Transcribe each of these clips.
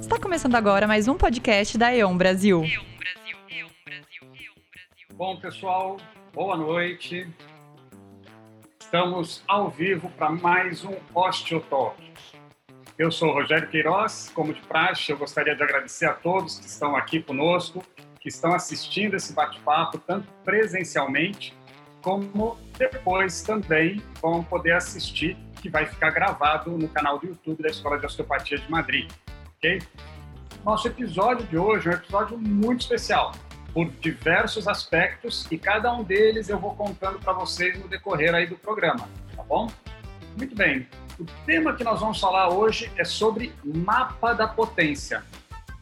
Está começando agora mais um podcast da E.ON Brasil. Bom, pessoal, boa noite. Estamos ao vivo para mais um Osteotalk. Eu sou Rogério Queiroz, como de praxe, eu gostaria de agradecer a todos que estão aqui conosco, que estão assistindo esse bate-papo, tanto presencialmente, como depois também vão poder assistir, que vai ficar gravado no canal do YouTube da Escola de Osteopatia de Madrid ok? Nosso episódio de hoje é um episódio muito especial, por diversos aspectos, e cada um deles eu vou contando para vocês no decorrer aí do programa, tá bom? Muito bem. O tema que nós vamos falar hoje é sobre mapa da potência.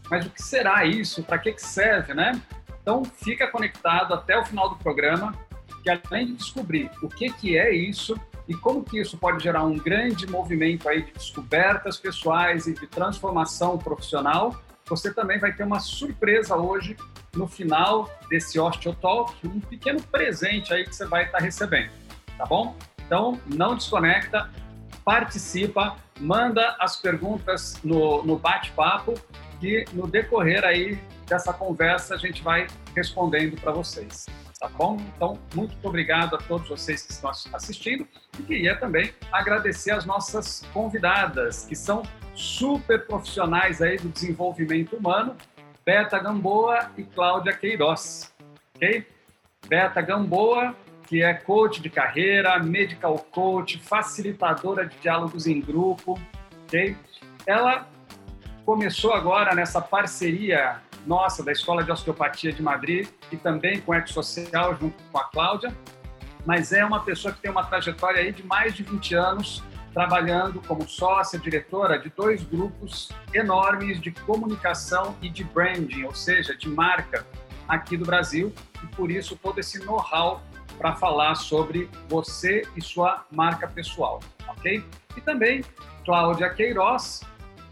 Mas o que será isso? Para que, que serve, né? Então, fica conectado até o final do programa, que além de descobrir o que, que é isso, e como que isso pode gerar um grande movimento aí de descobertas pessoais e de transformação profissional. Você também vai ter uma surpresa hoje no final desse Osteotalk, um pequeno presente aí que você vai estar recebendo, tá bom? Então, não desconecta, participa, manda as perguntas no, no bate-papo que no decorrer aí dessa conversa a gente vai respondendo para vocês tá bom? Então, muito obrigado a todos vocês que estão assistindo e queria também agradecer as nossas convidadas, que são super profissionais aí do desenvolvimento humano, Beta Gamboa e Cláudia Queiroz, ok? Beta Gamboa, que é coach de carreira, medical coach, facilitadora de diálogos em grupo, ok? Ela começou agora nessa parceria nossa, da Escola de Osteopatia de Madrid, e também com o Social, junto com a Cláudia, mas é uma pessoa que tem uma trajetória aí de mais de 20 anos trabalhando como sócia, diretora de dois grupos enormes de comunicação e de branding, ou seja, de marca aqui do Brasil, e por isso todo esse know-how para falar sobre você e sua marca pessoal, ok? E também Cláudia Queiroz,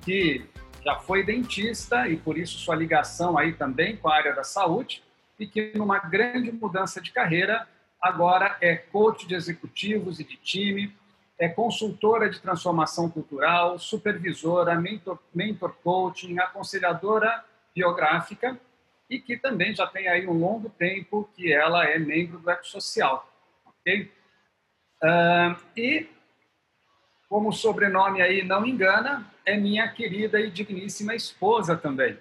que já foi dentista e por isso sua ligação aí também com a área da saúde e que numa grande mudança de carreira agora é coach de executivos e de time, é consultora de transformação cultural, supervisora, mentor, mentor coaching, aconselhadora biográfica e que também já tem aí um longo tempo que ela é membro do Ecosocial, ok? Uh, e como o sobrenome aí não engana, é minha querida e digníssima esposa também.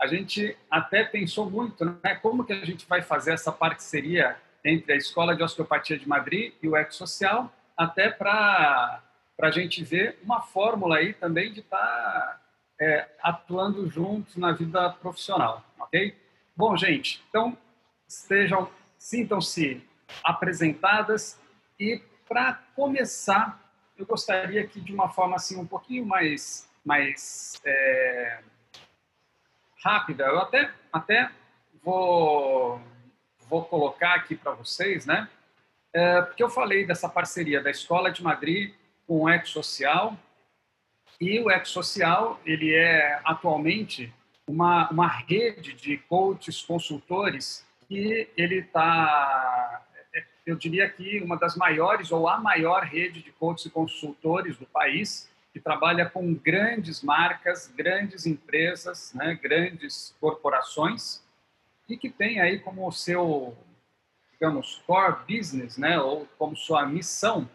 A gente até pensou muito, né? Como que a gente vai fazer essa parceria entre a Escola de Osteopatia de Madrid e o Ecosocial, até para a gente ver uma fórmula aí também de estar tá, é, atuando juntos na vida profissional, ok? Bom, gente, então estejam, sintam-se apresentadas e para começar eu gostaria que de uma forma assim um pouquinho mais mais é, rápida, eu até até vou vou colocar aqui para vocês, né? É, porque eu falei dessa parceria da Escola de Madrid com o Eco Social e o Eco Social ele é atualmente uma uma rede de coaches consultores que ele está eu diria que uma das maiores ou a maior rede de coaches e consultores do país, que trabalha com grandes marcas, grandes empresas, né, grandes corporações e que tem aí como seu, digamos, core business, né, ou como sua missão,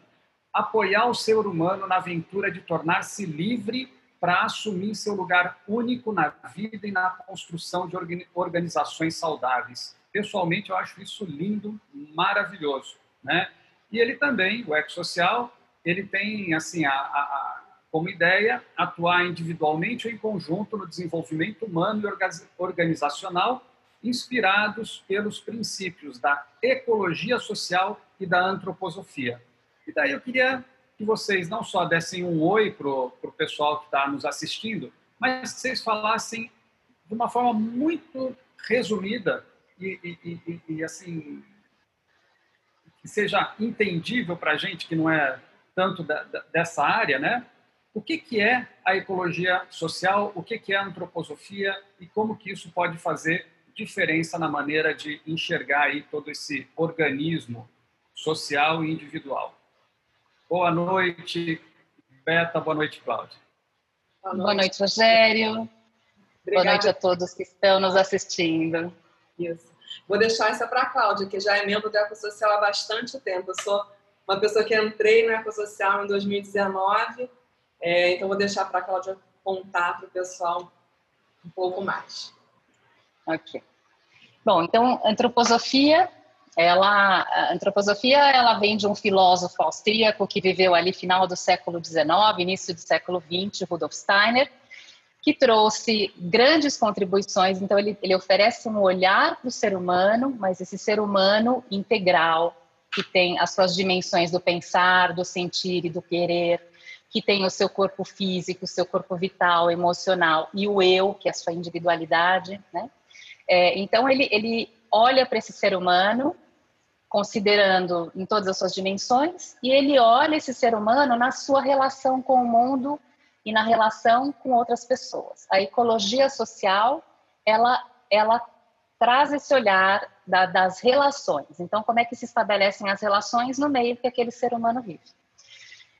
apoiar o ser humano na aventura de tornar-se livre para assumir seu lugar único na vida e na construção de organizações saudáveis Pessoalmente, eu acho isso lindo, maravilhoso, né? E ele também, o ecossocial, ele tem, assim, a, a, como ideia atuar individualmente ou em conjunto no desenvolvimento humano e organizacional, inspirados pelos princípios da ecologia social e da antroposofia. E daí eu queria que vocês não só dessem um oi para o pessoal que está nos assistindo, mas que vocês falassem de uma forma muito resumida e, e, e, e assim que seja entendível para a gente que não é tanto da, da, dessa área, né? O que, que é a ecologia social, o que, que é a antroposofia e como que isso pode fazer diferença na maneira de enxergar aí todo esse organismo social e individual. Boa noite, Beta. Boa noite, Cláudia. Boa noite, Boa noite Rogério. Obrigada. Boa noite a todos que estão nos assistindo. Isso. Vou deixar essa para a Cláudia, que já é membro do Ecosocial há bastante tempo. Eu sou uma pessoa que entrei no Ecosocial em 2019, é, então vou deixar para a Cláudia contar para o pessoal um pouco mais. Ok. Bom, então, antroposofia, ela, a antroposofia, ela vem de um filósofo austríaco que viveu ali final do século XIX, início do século XX, Rudolf Steiner, que trouxe grandes contribuições. Então, ele, ele oferece um olhar para o ser humano, mas esse ser humano integral, que tem as suas dimensões do pensar, do sentir e do querer, que tem o seu corpo físico, o seu corpo vital, emocional e o eu, que é a sua individualidade, né? É, então ele, ele olha para esse ser humano, considerando em todas as suas dimensões, e ele olha esse ser humano na sua relação com o mundo e na relação com outras pessoas. A ecologia social, ela, ela traz esse olhar da, das relações. Então, como é que se estabelecem as relações no meio que aquele ser humano vive?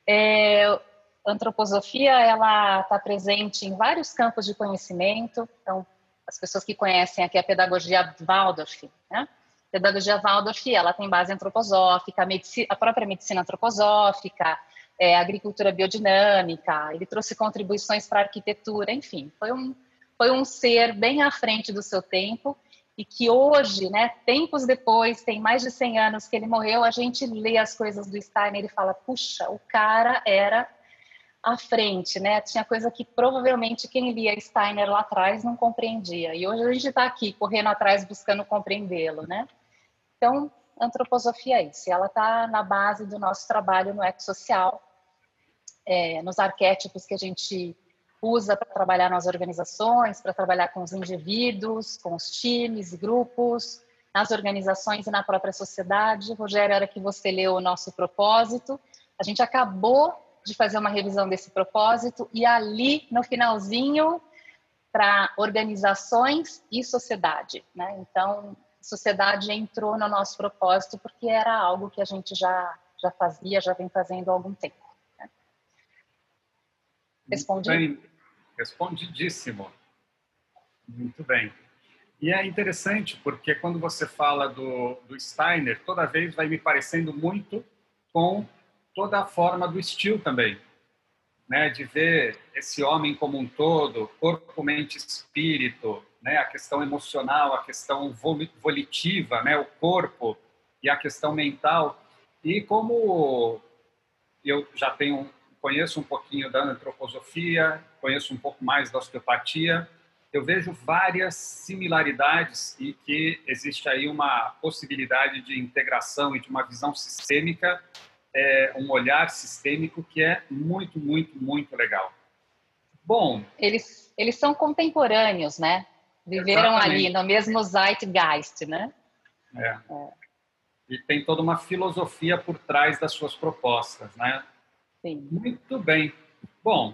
É, antroposofia, ela está presente em vários campos de conhecimento. Então, as pessoas que conhecem aqui a pedagogia Waldorf, né? A pedagogia Waldorf, ela tem base antroposófica, a, a própria medicina antroposófica, é, agricultura biodinâmica, ele trouxe contribuições para a arquitetura, enfim, foi um, foi um ser bem à frente do seu tempo e que hoje, né, tempos depois, tem mais de 100 anos que ele morreu, a gente lê as coisas do Steiner e fala, puxa, o cara era à frente, né? Tinha coisa que provavelmente quem lia Steiner lá atrás não compreendia. E hoje a gente está aqui correndo atrás buscando compreendê-lo, né? Então, antroposofia é isso. Ela está na base do nosso trabalho no ecossocial, é, nos arquétipos que a gente usa para trabalhar nas organizações, para trabalhar com os indivíduos, com os times grupos, nas organizações e na própria sociedade. Rogério, era que você leu o nosso propósito. A gente acabou de fazer uma revisão desse propósito e ali, no finalzinho, para organizações e sociedade. Né? Então, sociedade entrou no nosso propósito porque era algo que a gente já, já fazia, já vem fazendo há algum tempo. Respondi? Bem, respondidíssimo. Muito bem. E é interessante porque quando você fala do, do Steiner, toda vez vai me parecendo muito com toda a forma do estilo também, né? De ver esse homem como um todo, corpo, mente, espírito, né? A questão emocional, a questão volitiva, né? O corpo e a questão mental. E como eu já tenho conheço um pouquinho da antroposofia, conheço um pouco mais da osteopatia, eu vejo várias similaridades e que existe aí uma possibilidade de integração e de uma visão sistêmica é, um olhar sistêmico que é muito, muito, muito legal. Bom. Eles, eles são contemporâneos, né? Viveram exatamente. ali no mesmo zeitgeist, né? É. é. E tem toda uma filosofia por trás das suas propostas, né? Sim. Muito bem. Bom,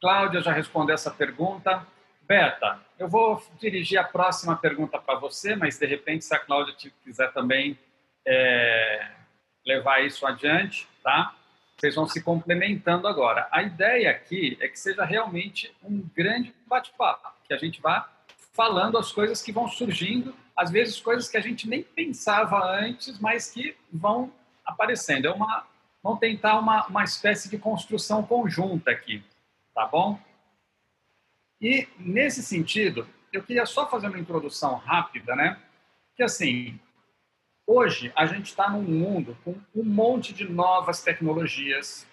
Cláudia já respondeu essa pergunta. Beta, eu vou dirigir a próxima pergunta para você, mas de repente, se a Cláudia quiser também é, levar isso adiante, tá? Vocês vão se complementando agora. A ideia aqui é que seja realmente um grande bate-papo, que a gente vá falando as coisas que vão surgindo, às vezes coisas que a gente nem pensava antes, mas que vão aparecendo. É uma, vamos tentar uma, uma espécie de construção conjunta aqui, tá bom? E nesse sentido, eu queria só fazer uma introdução rápida, né? Que assim, Hoje, a gente está num mundo com um monte de novas tecnologias,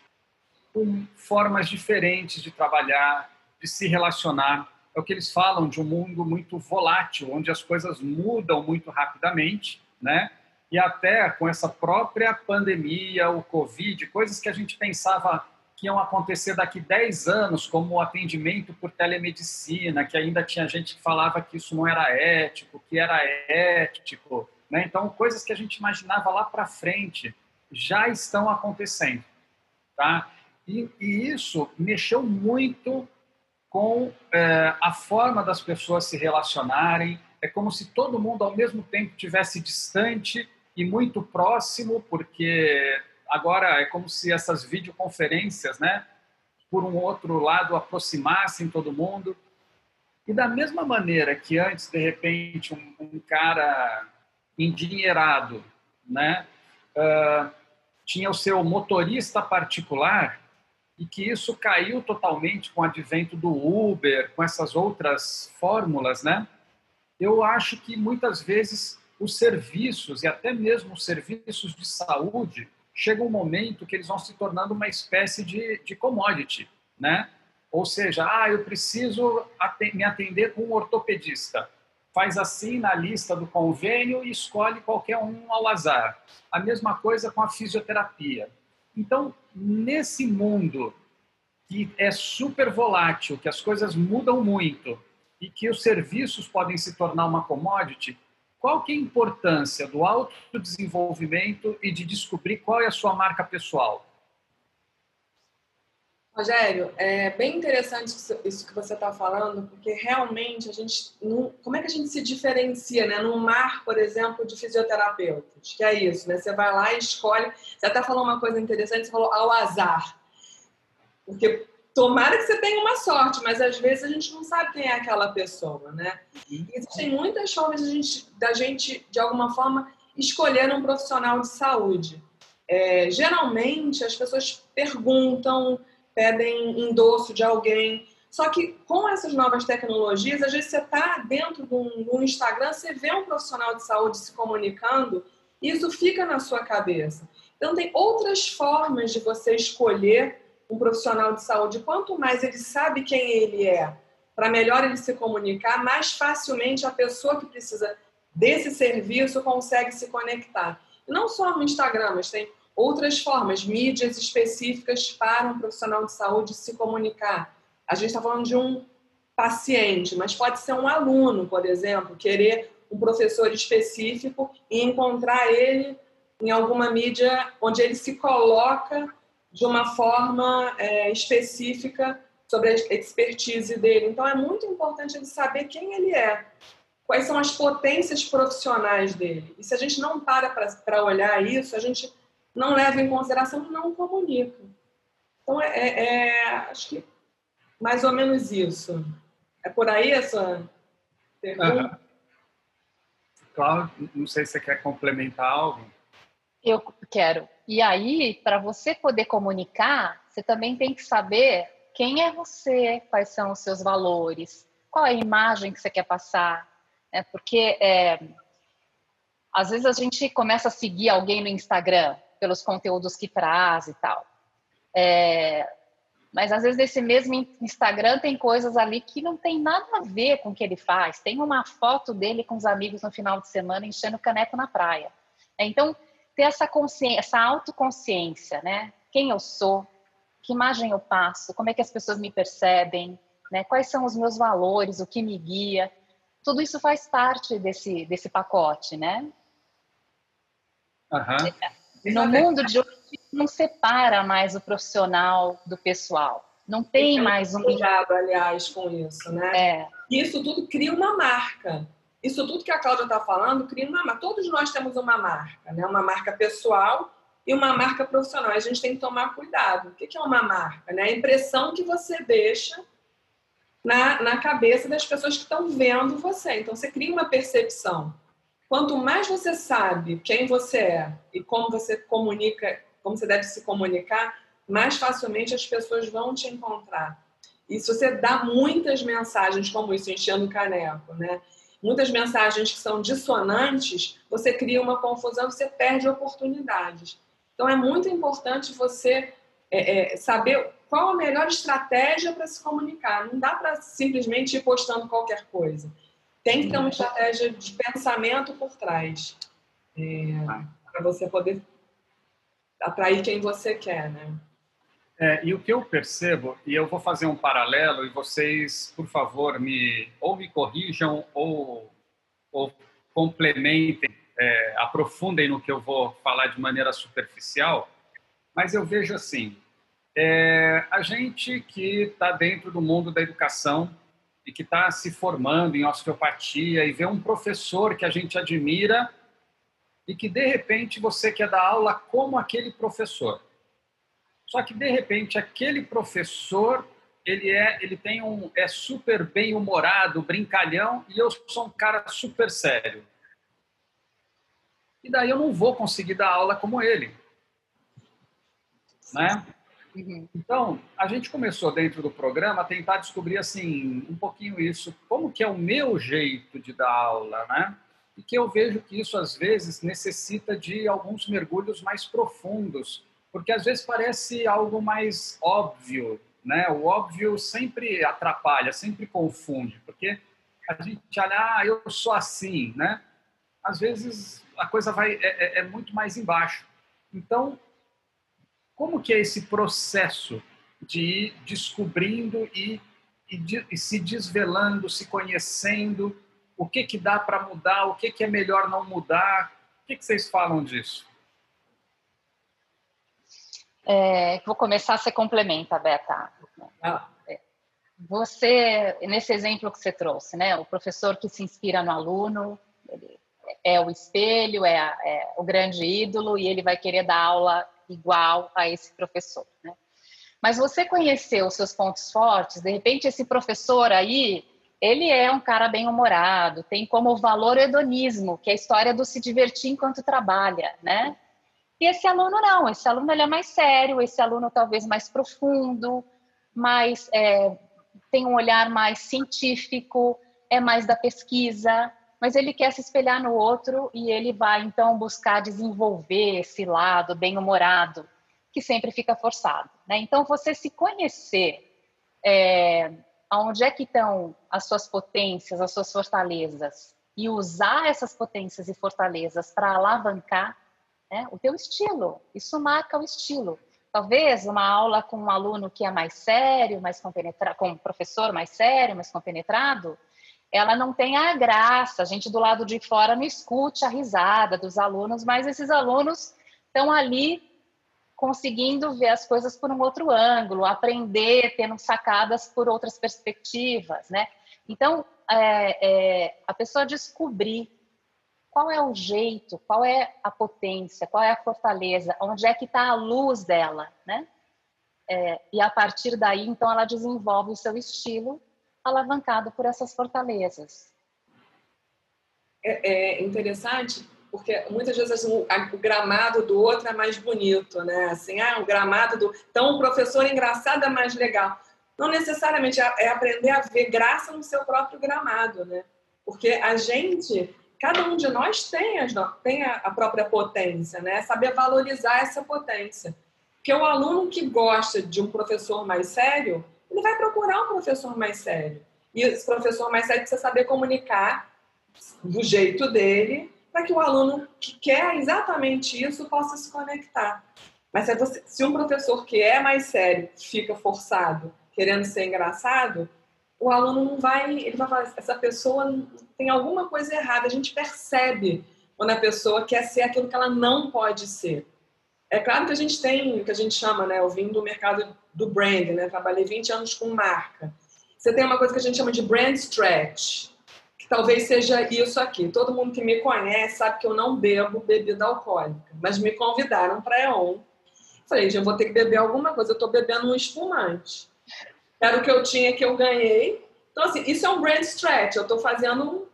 com formas diferentes de trabalhar, de se relacionar. É o que eles falam de um mundo muito volátil, onde as coisas mudam muito rapidamente, né? E até com essa própria pandemia, o Covid, coisas que a gente pensava que iam acontecer daqui 10 anos, como o atendimento por telemedicina, que ainda tinha gente que falava que isso não era ético, que era ético, né? Então, coisas que a gente imaginava lá para frente já estão acontecendo. Tá? E, e isso mexeu muito com é, a forma das pessoas se relacionarem. É como se todo mundo, ao mesmo tempo, tivesse distante e muito próximo, porque agora é como se essas videoconferências, né? por um outro lado, aproximassem todo mundo. E da mesma maneira que antes, de repente, um, um cara endinheirado, né, uh, tinha o seu motorista particular e que isso caiu totalmente com o advento do Uber, com essas outras fórmulas, né? Eu acho que muitas vezes os serviços e até mesmo os serviços de saúde chega um momento que eles vão se tornando uma espécie de, de commodity, né? Ou seja, ah, eu preciso me atender com um ortopedista. Faz assim na lista do convênio e escolhe qualquer um ao azar. A mesma coisa com a fisioterapia. Então, nesse mundo que é super volátil, que as coisas mudam muito e que os serviços podem se tornar uma commodity, qual que é a importância do autodesenvolvimento e de descobrir qual é a sua marca pessoal? Rogério, é bem interessante isso que você está falando, porque realmente a gente, como é que a gente se diferencia, né? Num mar, por exemplo, de fisioterapeutas, que é isso, né? Você vai lá e escolhe. Você até falou uma coisa interessante, você falou ao azar, porque Tomara que você tenha uma sorte, mas às vezes a gente não sabe quem é aquela pessoa, né? Uhum. existem muitas formas de gente, da gente, de alguma forma, escolher um profissional de saúde. É, geralmente, as pessoas perguntam, pedem endosso de alguém. Só que com essas novas tecnologias, às vezes você está dentro do Instagram, você vê um profissional de saúde se comunicando, e isso fica na sua cabeça. Então, tem outras formas de você escolher um profissional de saúde, quanto mais ele sabe quem ele é, para melhor ele se comunicar, mais facilmente a pessoa que precisa desse serviço consegue se conectar. não só no Instagram, mas tem outras formas, mídias específicas para um profissional de saúde se comunicar. A gente está falando de um paciente, mas pode ser um aluno, por exemplo, querer um professor específico e encontrar ele em alguma mídia onde ele se coloca de uma forma é, específica sobre a expertise dele. Então, é muito importante ele saber quem ele é, quais são as potências profissionais dele. E se a gente não para para olhar isso, a gente não leva em consideração e não comunica. Então, é, é, é, acho que mais ou menos isso. É por aí essa pergunta? Claro, não sei se você quer complementar algo. Eu quero. E aí, para você poder comunicar, você também tem que saber quem é você, quais são os seus valores, qual é a imagem que você quer passar. Né? Porque é, às vezes a gente começa a seguir alguém no Instagram pelos conteúdos que traz e tal. É, mas às vezes nesse mesmo Instagram tem coisas ali que não tem nada a ver com o que ele faz. Tem uma foto dele com os amigos no final de semana enchendo caneco na praia. Então, ter essa consciência, essa autoconsciência, né? Quem eu sou, que imagem eu passo, como é que as pessoas me percebem, né? Quais são os meus valores, o que me guia. Tudo isso faz parte desse, desse pacote, né? Uhum. No mundo de hoje, não separa mais o profissional do pessoal. Não tem mais um. Cuidado, aliás, com isso, né? É. Isso tudo cria uma marca. Isso tudo que a Cláudia está falando cria uma marca. Todos nós temos uma marca, né? uma marca pessoal e uma marca profissional. A gente tem que tomar cuidado. O que é uma marca? Né? A impressão que você deixa na, na cabeça das pessoas que estão vendo você. Então, você cria uma percepção. Quanto mais você sabe quem você é e como você comunica, como você deve se comunicar, mais facilmente as pessoas vão te encontrar. E se você dá muitas mensagens como isso, enchendo o caneco, né? Muitas mensagens que são dissonantes, você cria uma confusão, você perde oportunidades. Então, é muito importante você é, é, saber qual a melhor estratégia para se comunicar. Não dá para simplesmente ir postando qualquer coisa. Tem que ter uma estratégia de pensamento por trás é, para você poder atrair quem você quer, né? É, e o que eu percebo, e eu vou fazer um paralelo, e vocês, por favor, me ou me corrijam ou, ou complementem, é, aprofundem no que eu vou falar de maneira superficial, mas eu vejo assim: é, a gente que está dentro do mundo da educação e que está se formando em osteopatia e vê um professor que a gente admira e que de repente você quer dar aula como aquele professor. Só que de repente aquele professor ele é ele tem um é super bem humorado, brincalhão e eu sou um cara super sério. E daí eu não vou conseguir dar aula como ele, né? Uhum. Então, a gente começou dentro do programa a tentar descobrir assim um pouquinho isso, como que é o meu jeito de dar aula, né? E que eu vejo que isso às vezes necessita de alguns mergulhos mais profundos, porque às vezes parece algo mais óbvio, né? O óbvio sempre atrapalha, sempre confunde, porque a gente olha, ah, eu sou assim, né? Às vezes a coisa vai é, é, é muito mais embaixo. Então, como que é esse processo de ir descobrindo e, e, de, e se desvelando, se conhecendo, o que que dá para mudar, o que que é melhor não mudar? O que, que vocês falam disso? É, vou começar, você complementa, Beta. Ah. É, você, nesse exemplo que você trouxe, né, o professor que se inspira no aluno, é o espelho, é, a, é o grande ídolo e ele vai querer dar aula igual a esse professor. Né? Mas você conheceu os seus pontos fortes, de repente esse professor aí, ele é um cara bem humorado, tem como valor o hedonismo, que é a história do se divertir enquanto trabalha, né? E esse aluno não, esse aluno ele é mais sério, esse aluno talvez mais profundo, mais é, tem um olhar mais científico, é mais da pesquisa, mas ele quer se espelhar no outro e ele vai então buscar desenvolver esse lado bem-humorado que sempre fica forçado. Né? Então, você se conhecer é, aonde é que estão as suas potências, as suas fortalezas e usar essas potências e fortalezas para alavancar né, o teu estilo. Isso marca o estilo. Talvez uma aula com um aluno que é mais sério, mais compenetrado, com um professor mais sério, mais compenetrado, ela não tem a graça. A gente do lado de fora não escute a risada dos alunos, mas esses alunos estão ali conseguindo ver as coisas por um outro ângulo, aprender, tendo sacadas por outras perspectivas, né? Então, é, é, a pessoa descobrir qual é o jeito, qual é a potência, qual é a fortaleza, onde é que está a luz dela, né? É, e a partir daí, então, ela desenvolve o seu estilo alavancado por essas fortalezas. É, é interessante porque muitas vezes o, o, gramado do outro é mais bonito, né? Assim, ah, o gramado do. Então, o professor engraçado é mais legal. Não necessariamente é, é aprender a ver graça no seu próprio gramado, né? Porque a gente, cada um de nós tem, as, tem a, própria potência, né? Saber valorizar essa potência. Porque o aluno que gosta de um professor mais sério, ele vai procurar um professor mais sério. E esse professor mais sério precisa saber comunicar do jeito dele, para que o aluno que quer exatamente isso possa se conectar. Mas se, você, se um professor que é mais sério fica forçado, querendo ser engraçado, o aluno não vai, ele vai falar, essa pessoa tem alguma coisa errada. A gente percebe quando a pessoa quer ser aquilo que ela não pode ser. É claro que a gente tem o que a gente chama, né? Eu vim do mercado do brand, né? Trabalhei 20 anos com marca. Você tem uma coisa que a gente chama de brand stretch, que talvez seja isso aqui. Todo mundo que me conhece sabe que eu não bebo bebida alcoólica, mas me convidaram para EON. Falei, já vou ter que beber alguma coisa. Eu estou bebendo um espumante. Era o que eu tinha que eu ganhei. Então, assim, isso é um brand stretch. Eu estou fazendo.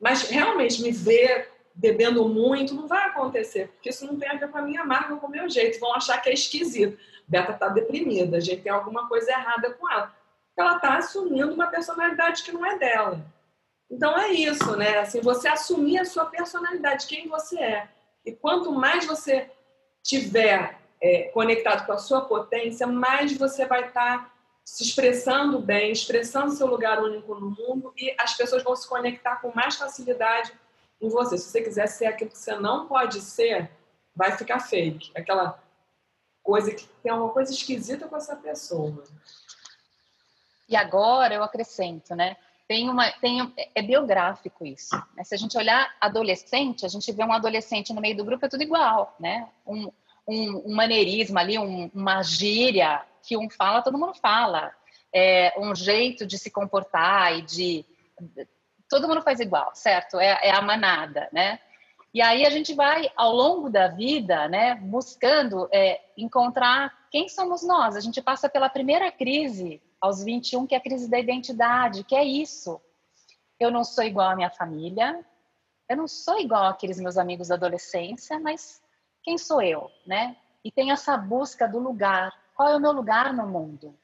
Mas realmente me ver bebendo muito, não vai acontecer, porque isso não tem a ver com a minha marca, com o meu jeito. Vão achar que é esquisito. Beta está deprimida, a gente tem alguma coisa errada com ela. Ela está assumindo uma personalidade que não é dela. Então é isso, né? Assim, você assumir a sua personalidade, quem você é. E quanto mais você tiver é, conectado com a sua potência, mais você vai estar tá se expressando bem, expressando seu lugar único no mundo e as pessoas vão se conectar com mais facilidade em você. Se você quiser ser aquilo que você não pode ser, vai ficar fake. Aquela coisa que tem uma coisa esquisita com essa pessoa. E agora eu acrescento, né? Tem uma, tem, é biográfico isso. Né? Se a gente olhar adolescente, a gente vê um adolescente no meio do grupo, é tudo igual, né? Um, um, um maneirismo ali, um, uma gíria que um fala, todo mundo fala. É, um jeito de se comportar e de todo mundo faz igual, certo? É, é, a manada, né? E aí a gente vai, ao longo da vida, né, buscando é, encontrar quem somos nós? A gente passa pela primeira crise aos 21, que é a crise da identidade, que é isso. Eu não sou igual à minha família, eu não sou igual àqueles meus amigos da adolescência, mas quem sou eu, né? E tem essa busca do lugar. Qual é o meu lugar no mundo?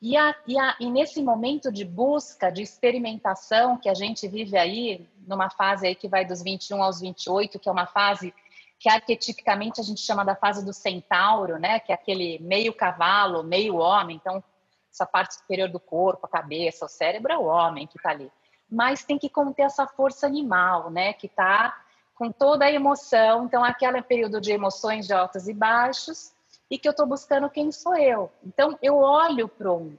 E, a, e, a, e, nesse momento de busca, de experimentação que a gente vive aí, numa fase aí que vai dos 21 aos 28, que é uma fase que arquetipicamente a gente chama da fase do centauro, né? Que é aquele meio cavalo, meio homem. Então, essa parte superior do corpo, a cabeça, o cérebro é o homem que está ali. Mas tem que conter essa força animal, né? Que está com toda a emoção. Então, aquele período de emoções de altos e baixos e que eu estou buscando quem sou eu. Então, eu olho para um.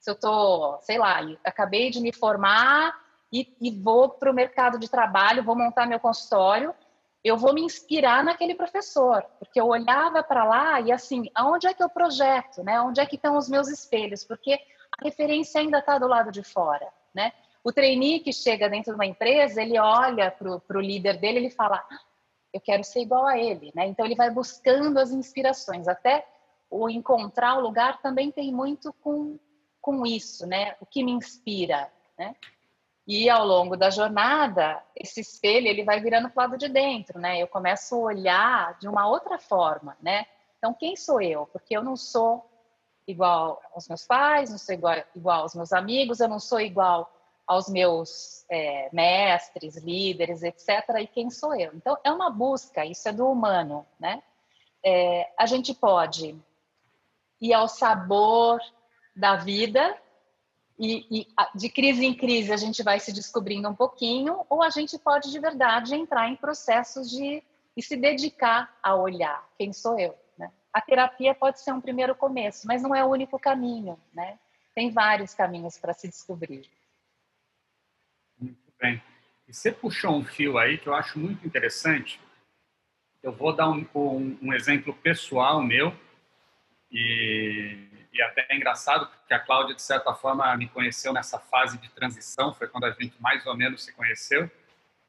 Se eu estou, sei lá, acabei de me formar e, e vou para o mercado de trabalho, vou montar meu consultório, eu vou me inspirar naquele professor, porque eu olhava para lá e assim, aonde é que eu projeto, né? Onde é que estão os meus espelhos? Porque a referência ainda está do lado de fora, né? O trainee que chega dentro de uma empresa, ele olha para o líder dele, ele fala, eu quero ser igual a ele, né? Então ele vai buscando as inspirações, até o encontrar o lugar também tem muito com com isso, né? O que me inspira, né? E ao longo da jornada, esse espelho ele vai virando para o lado de dentro, né? Eu começo a olhar de uma outra forma, né? Então quem sou eu? Porque eu não sou igual aos meus pais, não sou igual, igual aos meus amigos, eu não sou igual aos meus é, mestres, líderes, etc. E quem sou eu? Então, é uma busca, isso é do humano, né? É, a gente pode ir ao sabor da vida e, e, de crise em crise a gente vai se descobrindo um pouquinho, ou a gente pode de verdade entrar em processos de e se dedicar a olhar quem sou eu. Né? A terapia pode ser um primeiro começo, mas não é o único caminho, né? Tem vários caminhos para se descobrir. Bem. E você puxou um fio aí que eu acho muito interessante. Eu vou dar um, um, um exemplo pessoal meu e, e até é engraçado porque a Cláudia de certa forma me conheceu nessa fase de transição, foi quando a gente mais ou menos se conheceu,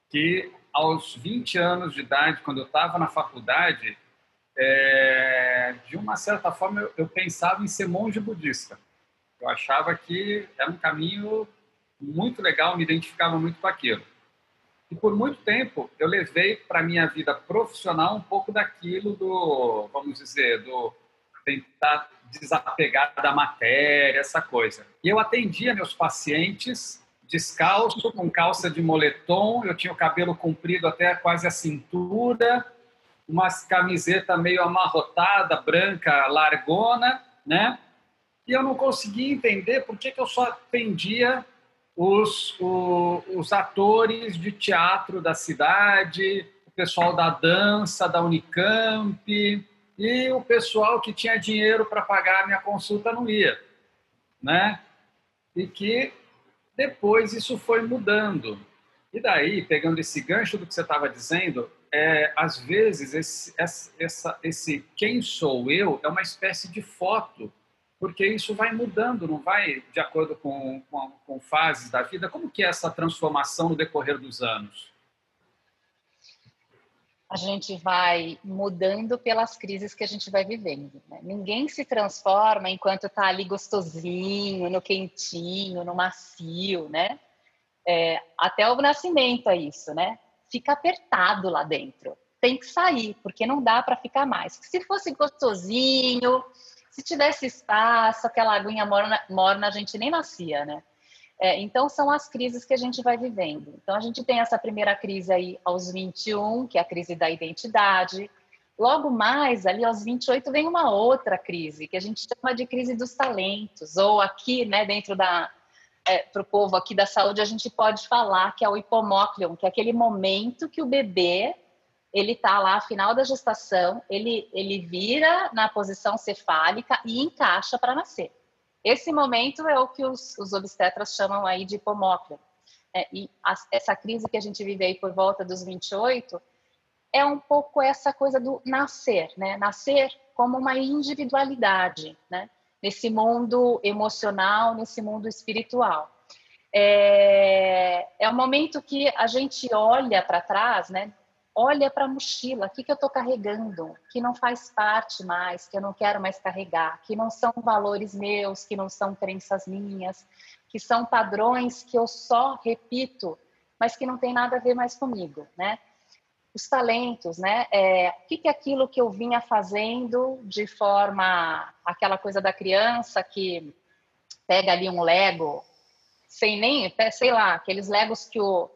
que aos 20 anos de idade, quando eu estava na faculdade, é, de uma certa forma eu, eu pensava em ser monge budista. Eu achava que era um caminho muito legal, me identificava muito com aquilo. E por muito tempo eu levei para minha vida profissional um pouco daquilo do, vamos dizer, do tentar desapegar da matéria, essa coisa. E eu atendia meus pacientes descalço, com calça de moletom, eu tinha o cabelo comprido até quase a cintura, uma camiseta meio amarrotada, branca, largona, né? E eu não conseguia entender por que, que eu só atendia os, o, os atores de teatro da cidade, o pessoal da dança da Unicamp e o pessoal que tinha dinheiro para pagar a minha consulta não ia, né? E que depois isso foi mudando. E daí, pegando esse gancho do que você estava dizendo, é, às vezes esse, essa, esse quem sou eu é uma espécie de foto porque isso vai mudando, não vai de acordo com, com, com, fases da vida. Como que é essa transformação no decorrer dos anos? A gente vai mudando pelas crises que a gente vai vivendo. Né? Ninguém se transforma enquanto está ali gostosinho, no quentinho, no macio, né? É, até o nascimento é isso, né? Fica apertado lá dentro. Tem que sair, porque não dá para ficar mais. Se fosse gostosinho, se tivesse espaço, aquela aguinha morna, morna a gente nem nascia, né? É, então, são as crises que a gente vai vivendo. Então, a gente tem essa primeira crise aí aos 21, que é a crise da identidade. Logo mais, ali aos 28, vem uma outra crise, que a gente chama de crise dos talentos. Ou aqui, né, dentro da. É, para o povo aqui da saúde, a gente pode falar que é o hipomócleon, que é aquele momento que o bebê ele está lá, final da gestação, ele, ele vira na posição cefálica e encaixa para nascer. Esse momento é o que os, os obstetras chamam aí de hipomócleo. É, e a, essa crise que a gente vive aí por volta dos 28 é um pouco essa coisa do nascer, né? Nascer como uma individualidade, né? Nesse mundo emocional, nesse mundo espiritual. É, é um momento que a gente olha para trás, né? Olha para a mochila, o que, que eu estou carregando, que não faz parte mais, que eu não quero mais carregar, que não são valores meus, que não são crenças minhas, que são padrões que eu só repito, mas que não tem nada a ver mais comigo, né? Os talentos, né? É, o que, que é aquilo que eu vinha fazendo de forma aquela coisa da criança que pega ali um Lego sem nem, sei lá, aqueles Legos que o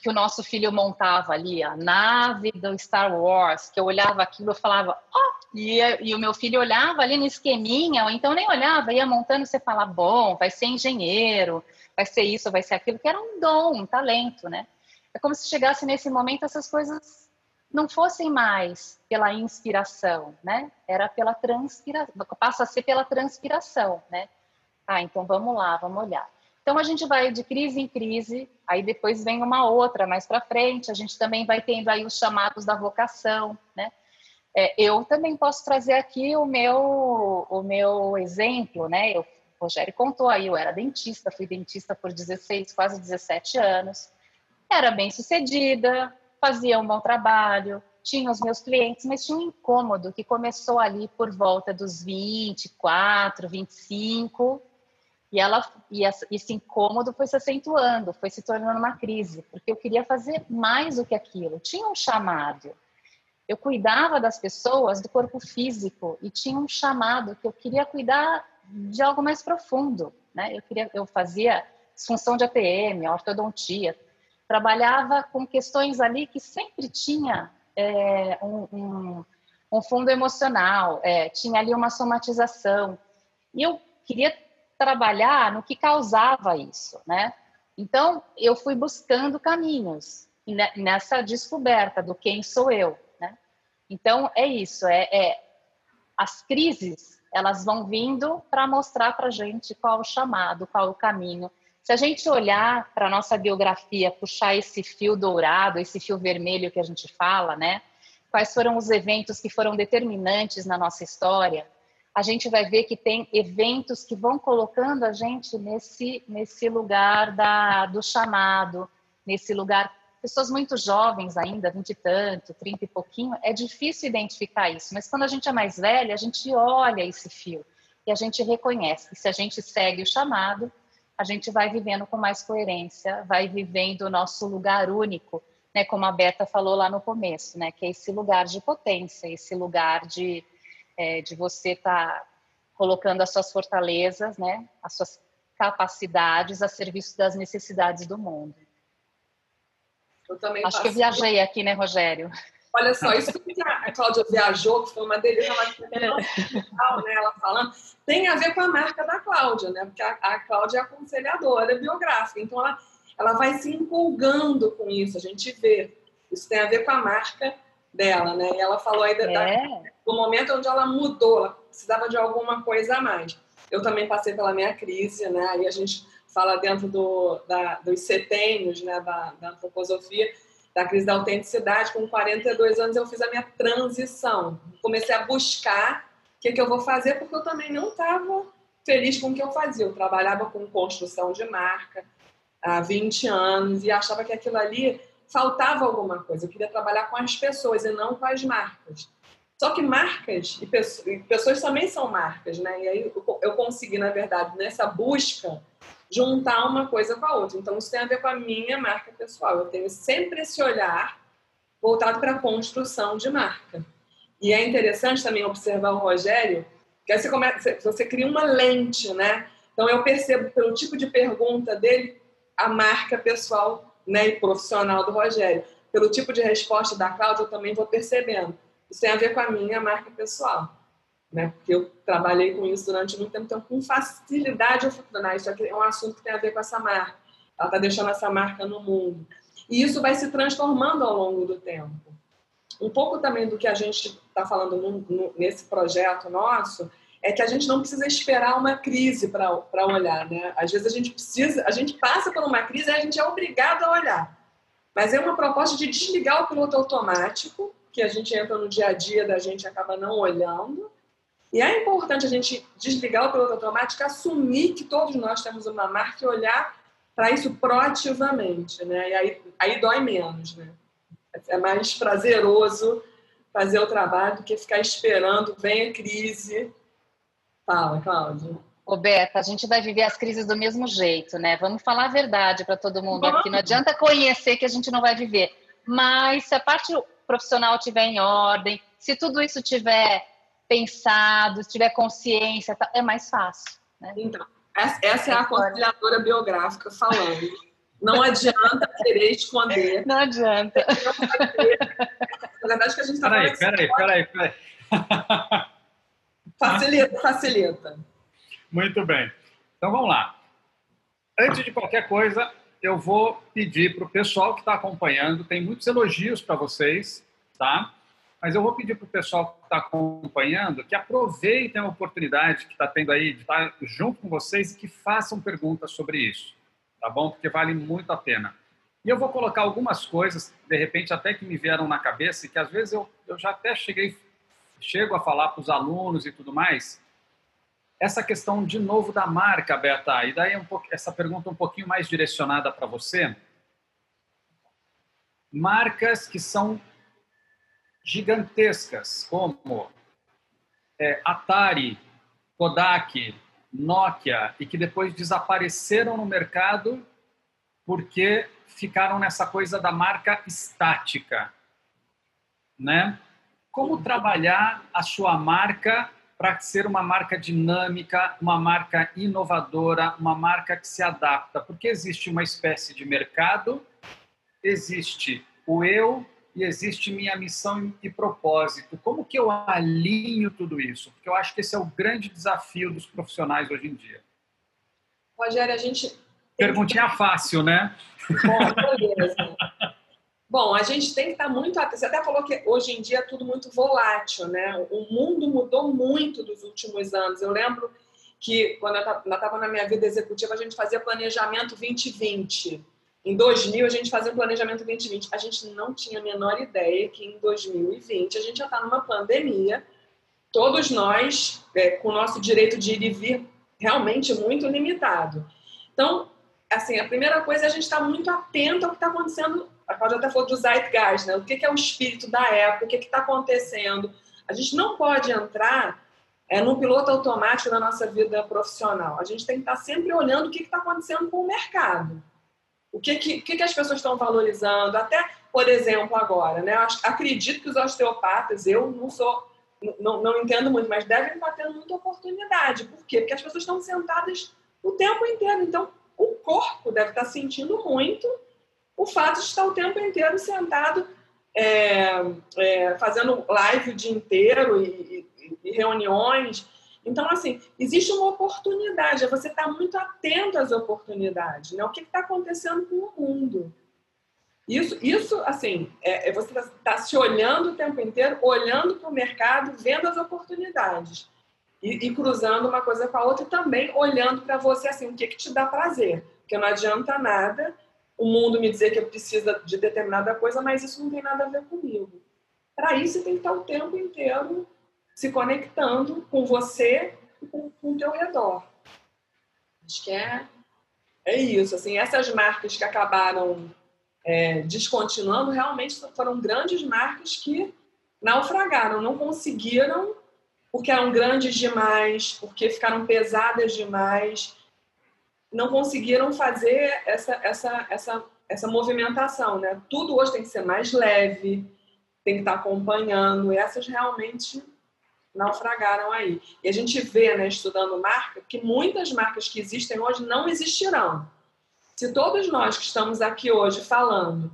que o nosso filho montava ali, a nave do Star Wars, que eu olhava aquilo e falava, ó, oh! e, e, o meu filho olhava ali no esqueminha, ou então nem olhava, ia montando você fala, bom, vai ser engenheiro, vai ser isso, vai ser aquilo, que era um dom, um talento, né? É como se chegasse nesse momento essas coisas não fossem mais pela inspiração, né? Era pela transpiração, passa a ser pela transpiração, né? Ah, então vamos lá, vamos olhar. Então a gente vai de crise em crise, aí depois vem uma outra mais para frente, a gente também vai tendo aí os chamados da vocação, né? É, eu também posso trazer aqui o meu o meu exemplo, né? Eu, o Rogério contou aí, eu era dentista, fui dentista por 16, quase 17 anos, era bem sucedida, fazia um bom trabalho, tinha os meus clientes, mas tinha um incômodo que começou ali por volta dos 24, 25, e ela e esse incômodo foi se acentuando, foi se tornando uma crise, porque eu queria fazer mais do que aquilo. Tinha um chamado. Eu cuidava das pessoas do corpo físico e tinha um chamado que eu queria cuidar de algo mais profundo, né? Eu queria, eu fazia função de ATM, ortodontia, trabalhava com questões ali que sempre tinha é, um, um, um, fundo emocional, é, tinha ali uma somatização. E eu queria trabalhar no que causava isso, né? Então, eu fui buscando caminhos nessa descoberta do quem sou eu, né? Então, é isso, é, é as crises, elas vão vindo para mostrar para gente qual o chamado, qual o caminho. Se a gente olhar para a nossa biografia, puxar esse fio dourado, esse fio vermelho que a gente fala, né? Quais foram os eventos que foram determinantes na nossa história? A gente vai ver que tem eventos que vão colocando a gente nesse, nesse lugar da, do chamado, nesse lugar. Pessoas muito jovens ainda, vinte e tanto, trinta e pouquinho, é difícil identificar isso, mas quando a gente é mais velha, a gente olha esse fio e a gente reconhece. E se a gente segue o chamado, a gente vai vivendo com mais coerência, vai vivendo o nosso lugar único, né, como a Beta falou lá no começo, né, que é esse lugar de potência, esse lugar de, é, de você estar tá colocando as suas fortalezas, né, as suas capacidades a serviço das necessidades do mundo. Eu também Acho que eu viajei aqui, né, Rogério? Olha só, isso que a Cláudia viajou, que foi uma delícia, ela, né, ela falando, tem a ver com a marca da Cláudia, né? Porque a, a Cláudia é aconselhadora biográfica, então ela, ela vai se empolgando com isso, a gente vê. Isso tem a ver com a marca dela, né? E ela falou aí da, é. do momento onde ela mudou, ela precisava de alguma coisa a mais. Eu também passei pela minha crise, né? Aí a gente fala dentro do, da, dos setênios, né? Da, da antroposofia, da crise da autenticidade. Com 42 anos eu fiz a minha transição. Comecei a buscar o que, que eu vou fazer, porque eu também não estava feliz com o que eu fazia. Eu trabalhava com construção de marca há 20 anos e achava que aquilo ali faltava alguma coisa. Eu queria trabalhar com as pessoas e não com as marcas. Só que marcas e pessoas, também são marcas, né? E aí eu consegui, na verdade, nessa busca, juntar uma coisa com a outra. Então isso tem a ver com a minha marca pessoal. Eu tenho sempre esse olhar voltado para a construção de marca. E é interessante também observar o Rogério, que aí você, começa, você cria uma lente, né? Então eu percebo pelo tipo de pergunta dele a marca pessoal né, e profissional do Rogério. Pelo tipo de resposta da Cláudia, eu também vou percebendo. Isso tem a ver com a minha marca pessoal. Né? Porque eu trabalhei com isso durante muito tempo, então com facilidade eu fui ah, isso aqui é um assunto que tem a ver com essa marca. Ela está deixando essa marca no mundo. E isso vai se transformando ao longo do tempo. Um pouco também do que a gente está falando no, no, nesse projeto nosso é que a gente não precisa esperar uma crise para olhar, né? Às vezes a gente precisa, a gente passa por uma crise e a gente é obrigado a olhar. Mas é uma proposta de desligar o piloto automático, que a gente entra no dia a dia da gente acaba não olhando. E é importante a gente desligar o piloto automático, assumir que todos nós temos uma marca e olhar para isso proativamente, né? E aí, aí dói menos, né? É mais prazeroso fazer o trabalho do que ficar esperando, vem a crise. Fala, Cláudia. Ô, Beta, a gente vai viver as crises do mesmo jeito, né? Vamos falar a verdade para todo mundo Vamos. aqui. Não adianta conhecer que a gente não vai viver. Mas se a parte profissional estiver em ordem, se tudo isso tiver pensado, se tiver consciência, tá, é mais fácil. Né? Então, essa é a aconselhadora biográfica falando. Não adianta querer esconder. Não adianta. Na verdade, que a gente está falando. Peraí, peraí, peraí. Facilita, facilita. Muito bem. Então vamos lá. Antes de qualquer coisa, eu vou pedir para o pessoal que está acompanhando, tem muitos elogios para vocês, tá? Mas eu vou pedir para o pessoal que está acompanhando que aproveitem a oportunidade que está tendo aí de estar junto com vocês e que façam perguntas sobre isso, tá bom? Porque vale muito a pena. E eu vou colocar algumas coisas, de repente até que me vieram na cabeça e que às vezes eu, eu já até cheguei, chego a falar para os alunos e tudo mais. Essa questão de novo da marca, Beta, e daí um pouco, essa pergunta um pouquinho mais direcionada para você. Marcas que são gigantescas, como é, Atari, Kodak, Nokia, e que depois desapareceram no mercado porque ficaram nessa coisa da marca estática, né? Como trabalhar a sua marca para ser uma marca dinâmica, uma marca inovadora, uma marca que se adapta? Porque existe uma espécie de mercado, existe o eu e existe minha missão e propósito. Como que eu alinho tudo isso? Porque eu acho que esse é o grande desafio dos profissionais hoje em dia. Rogério, a gente. Perguntinha fácil, né? Bom, beleza. Bom, a gente tem que estar muito atento. Você até falou que hoje em dia é tudo muito volátil, né? O mundo mudou muito dos últimos anos. Eu lembro que quando eu estava na minha vida executiva, a gente fazia planejamento 2020 em 2000, a gente fazia um planejamento 2020. A gente não tinha a menor ideia que em 2020 a gente já está numa pandemia. Todos nós, é, com o nosso direito de ir e vir realmente muito limitado. Então, assim, a primeira coisa é a gente estar tá muito atento ao que está acontecendo. A Cláudia até falou do Zeitgeist, né? O que, é o espírito da época, o que está acontecendo. A gente não pode entrar é, no piloto automático da nossa vida profissional. A gente tem que estar tá sempre olhando o que está acontecendo com o mercado. O que, que, que as pessoas estão valorizando? Até, por exemplo, agora, né? acredito que os osteopatas, eu não sou, não, não entendo muito, mas devem estar tendo muita oportunidade. Por quê? Porque as pessoas estão sentadas o tempo inteiro. Então, o corpo deve estar sentindo muito o fato de estar o tempo inteiro sentado, é, é, fazendo live o dia inteiro e, e, e reuniões. Então, assim, existe uma oportunidade, é você estar muito atento às oportunidades, né? O que está acontecendo com o mundo. Isso, isso assim, é, é você está tá se olhando o tempo inteiro, olhando para o mercado, vendo as oportunidades. E, e, cruzando uma coisa com a outra e também olhando para você, assim, o que, que te dá prazer. Porque não adianta nada o mundo me dizer que eu preciso de determinada coisa, mas isso não tem nada a ver comigo. Para isso, você tem que estar o tempo inteiro se conectando com você e com, com o teu redor. Acho que é, é isso. Assim, essas marcas que acabaram é, descontinuando realmente foram grandes marcas que naufragaram, não conseguiram porque eram grandes demais, porque ficaram pesadas demais, não conseguiram fazer essa, essa, essa, essa movimentação. Né? Tudo hoje tem que ser mais leve, tem que estar acompanhando. Essas realmente naufragaram aí. E a gente vê, né, estudando marca, que muitas marcas que existem hoje não existirão. Se todos nós que estamos aqui hoje falando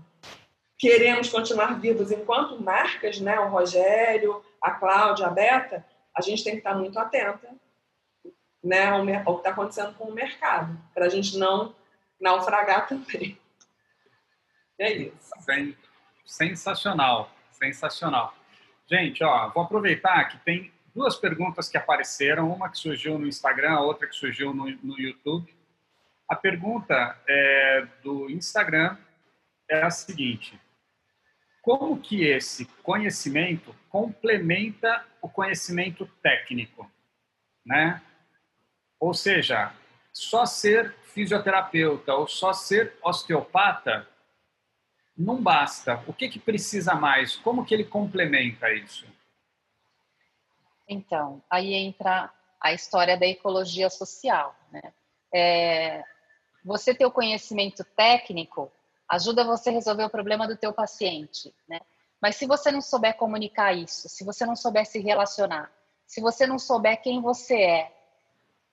queremos continuar vivos enquanto marcas, né, o Rogério, a Cláudia, a Beta, a gente tem que estar muito atenta né, ao, ao que está acontecendo com o mercado, para a gente não naufragar também. É isso. Sensacional, sensacional. Gente, ó, vou aproveitar que tem duas perguntas que apareceram, uma que surgiu no Instagram, a outra que surgiu no, no YouTube. A pergunta é, do Instagram é a seguinte: como que esse conhecimento complementa o conhecimento técnico, né? Ou seja, só ser fisioterapeuta ou só ser osteopata não basta. O que, que precisa mais? Como que ele complementa isso? Então, aí entra a história da ecologia social. Né? É, você ter o conhecimento técnico ajuda você a resolver o problema do teu paciente, né? Mas se você não souber comunicar isso, se você não souber se relacionar, se você não souber quem você é,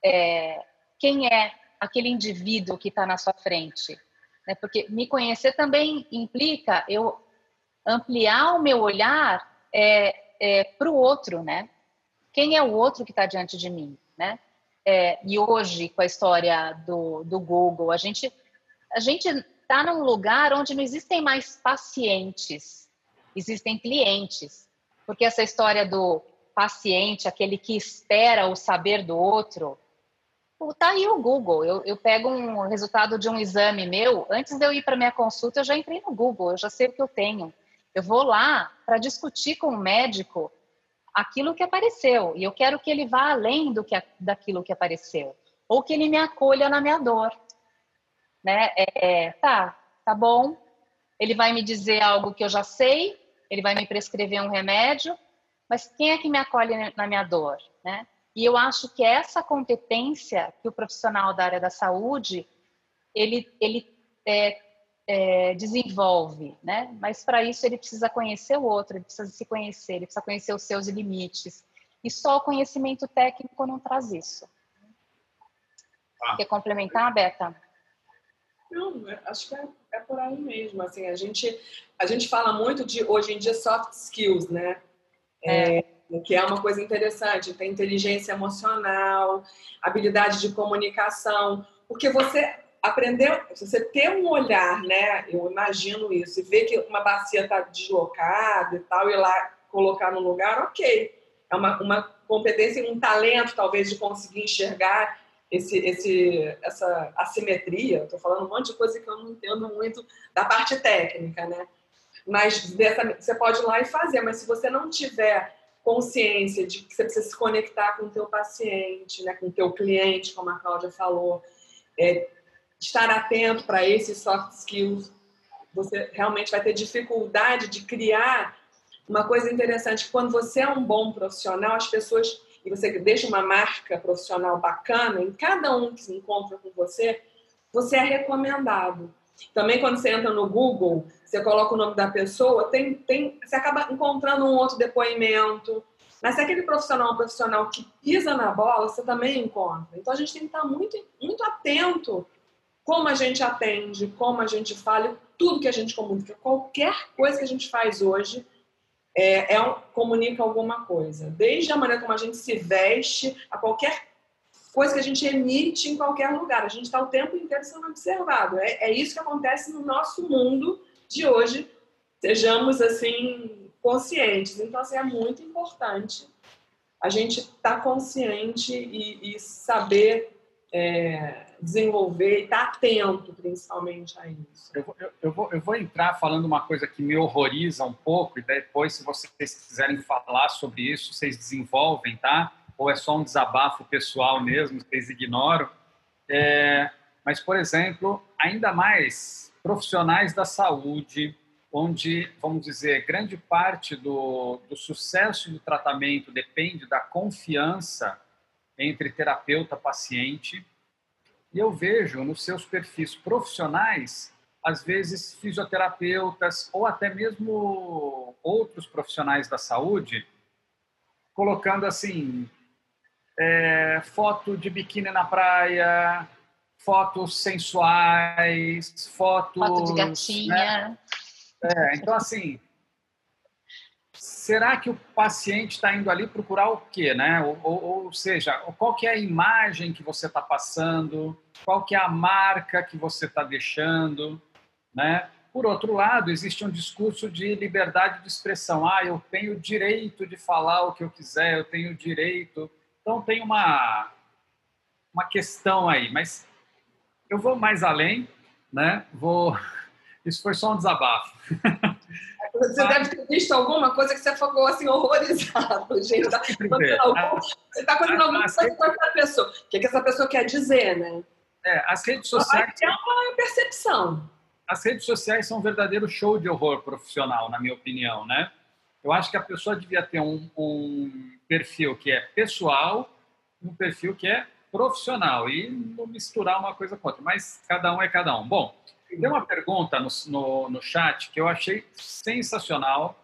é quem é aquele indivíduo que está na sua frente, né? Porque me conhecer também implica eu ampliar o meu olhar é, é, para o outro, né? Quem é o outro que está diante de mim, né? É, e hoje, com a história do, do Google, a gente a gente está num lugar onde não existem mais pacientes, existem clientes. Porque essa história do paciente, aquele que espera o saber do outro, tá aí o Google. Eu, eu pego um resultado de um exame meu, antes de eu ir para minha consulta, eu já entrei no Google, eu já sei o que eu tenho. Eu vou lá para discutir com o médico aquilo que apareceu e eu quero que ele vá além do que daquilo que apareceu ou que ele me acolha na minha dor, né? É, tá, tá bom. Ele vai me dizer algo que eu já sei, ele vai me prescrever um remédio, mas quem é que me acolhe na minha dor, né? E eu acho que essa competência que o profissional da área da saúde ele ele é, é, desenvolve, né? Mas para isso ele precisa conhecer o outro, ele precisa se conhecer, ele precisa conhecer os seus limites. E só o conhecimento técnico não traz isso. Ah. Quer complementar, Beta? Não, é, acho que é, é, por aí mesmo. Assim, a gente a gente fala muito de hoje em dia soft skills, né? É. é que é uma coisa interessante. Tem inteligência emocional, habilidade de comunicação, porque você aprendeu, você ter um olhar, né? Eu imagino isso, e ver que uma bacia está deslocada e tal, e lá colocar no lugar, ok. É uma, uma competência e um talento, talvez, de conseguir enxergar esse, esse, essa assimetria. Estou falando um monte de coisa que eu não entendo muito da parte técnica, né? Mas dessa, você pode ir lá e fazer, mas se você não tiver consciência de que você precisa se conectar com o teu paciente, né, com o teu cliente, como a Cláudia falou, é, estar atento para esses soft skills, você realmente vai ter dificuldade de criar uma coisa interessante. Quando você é um bom profissional, as pessoas e você deixa uma marca profissional bacana em cada um que se encontra com você, você é recomendado. Também quando você entra no Google, você coloca o nome da pessoa, tem, tem, você acaba encontrando um outro depoimento. Mas se aquele profissional é um profissional que pisa na bola, você também encontra. Então a gente tem que estar muito, muito atento como a gente atende, como a gente fala, tudo que a gente comunica. Qualquer coisa que a gente faz hoje é, é, comunica alguma coisa. Desde a maneira como a gente se veste, a qualquer coisa que a gente emite em qualquer lugar. A gente está o tempo inteiro sendo observado. É, é isso que acontece no nosso mundo de hoje. Sejamos, assim, conscientes. Então, assim, é muito importante a gente estar tá consciente e, e saber é, desenvolver e estar tá atento, principalmente, a isso. Eu eu, eu, vou, eu vou entrar falando uma coisa que me horroriza um pouco, e depois, se vocês quiserem falar sobre isso, vocês desenvolvem, tá? Ou é só um desabafo pessoal mesmo, vocês ignoram. É, mas, por exemplo, ainda mais profissionais da saúde, onde, vamos dizer, grande parte do, do sucesso do tratamento depende da confiança entre terapeuta e paciente. E eu vejo nos seus perfis profissionais, às vezes fisioterapeutas ou até mesmo outros profissionais da saúde, colocando assim, é, foto de biquíni na praia, fotos sensuais, fotos. Foto de gatinha. Né? É, então, assim, será que o paciente está indo ali procurar o quê, né? Ou, ou, ou seja, qual que é a imagem que você está passando, qual que é a marca que você está deixando, né? Por outro lado, existe um discurso de liberdade de expressão. Ah, eu tenho direito de falar o que eu quiser, eu tenho direito. Então tem uma uma questão aí, mas eu vou mais além, né? Vou isso foi só um desabafo. Você Mas... deve ter visto alguma coisa que você ficou assim horrorizado, gente. Tá algum... Você está contando alguma coisa com essa pessoa. O que, que essa pessoa quer dizer, né? É, as redes sociais. É uma percepção. as redes sociais são um verdadeiro show de horror profissional, na minha opinião, né? Eu acho que a pessoa devia ter um, um perfil que é pessoal, um perfil que é profissional e não misturar uma coisa com outra, mas cada um é cada um. Bom, tem uma pergunta no, no, no chat que eu achei sensacional,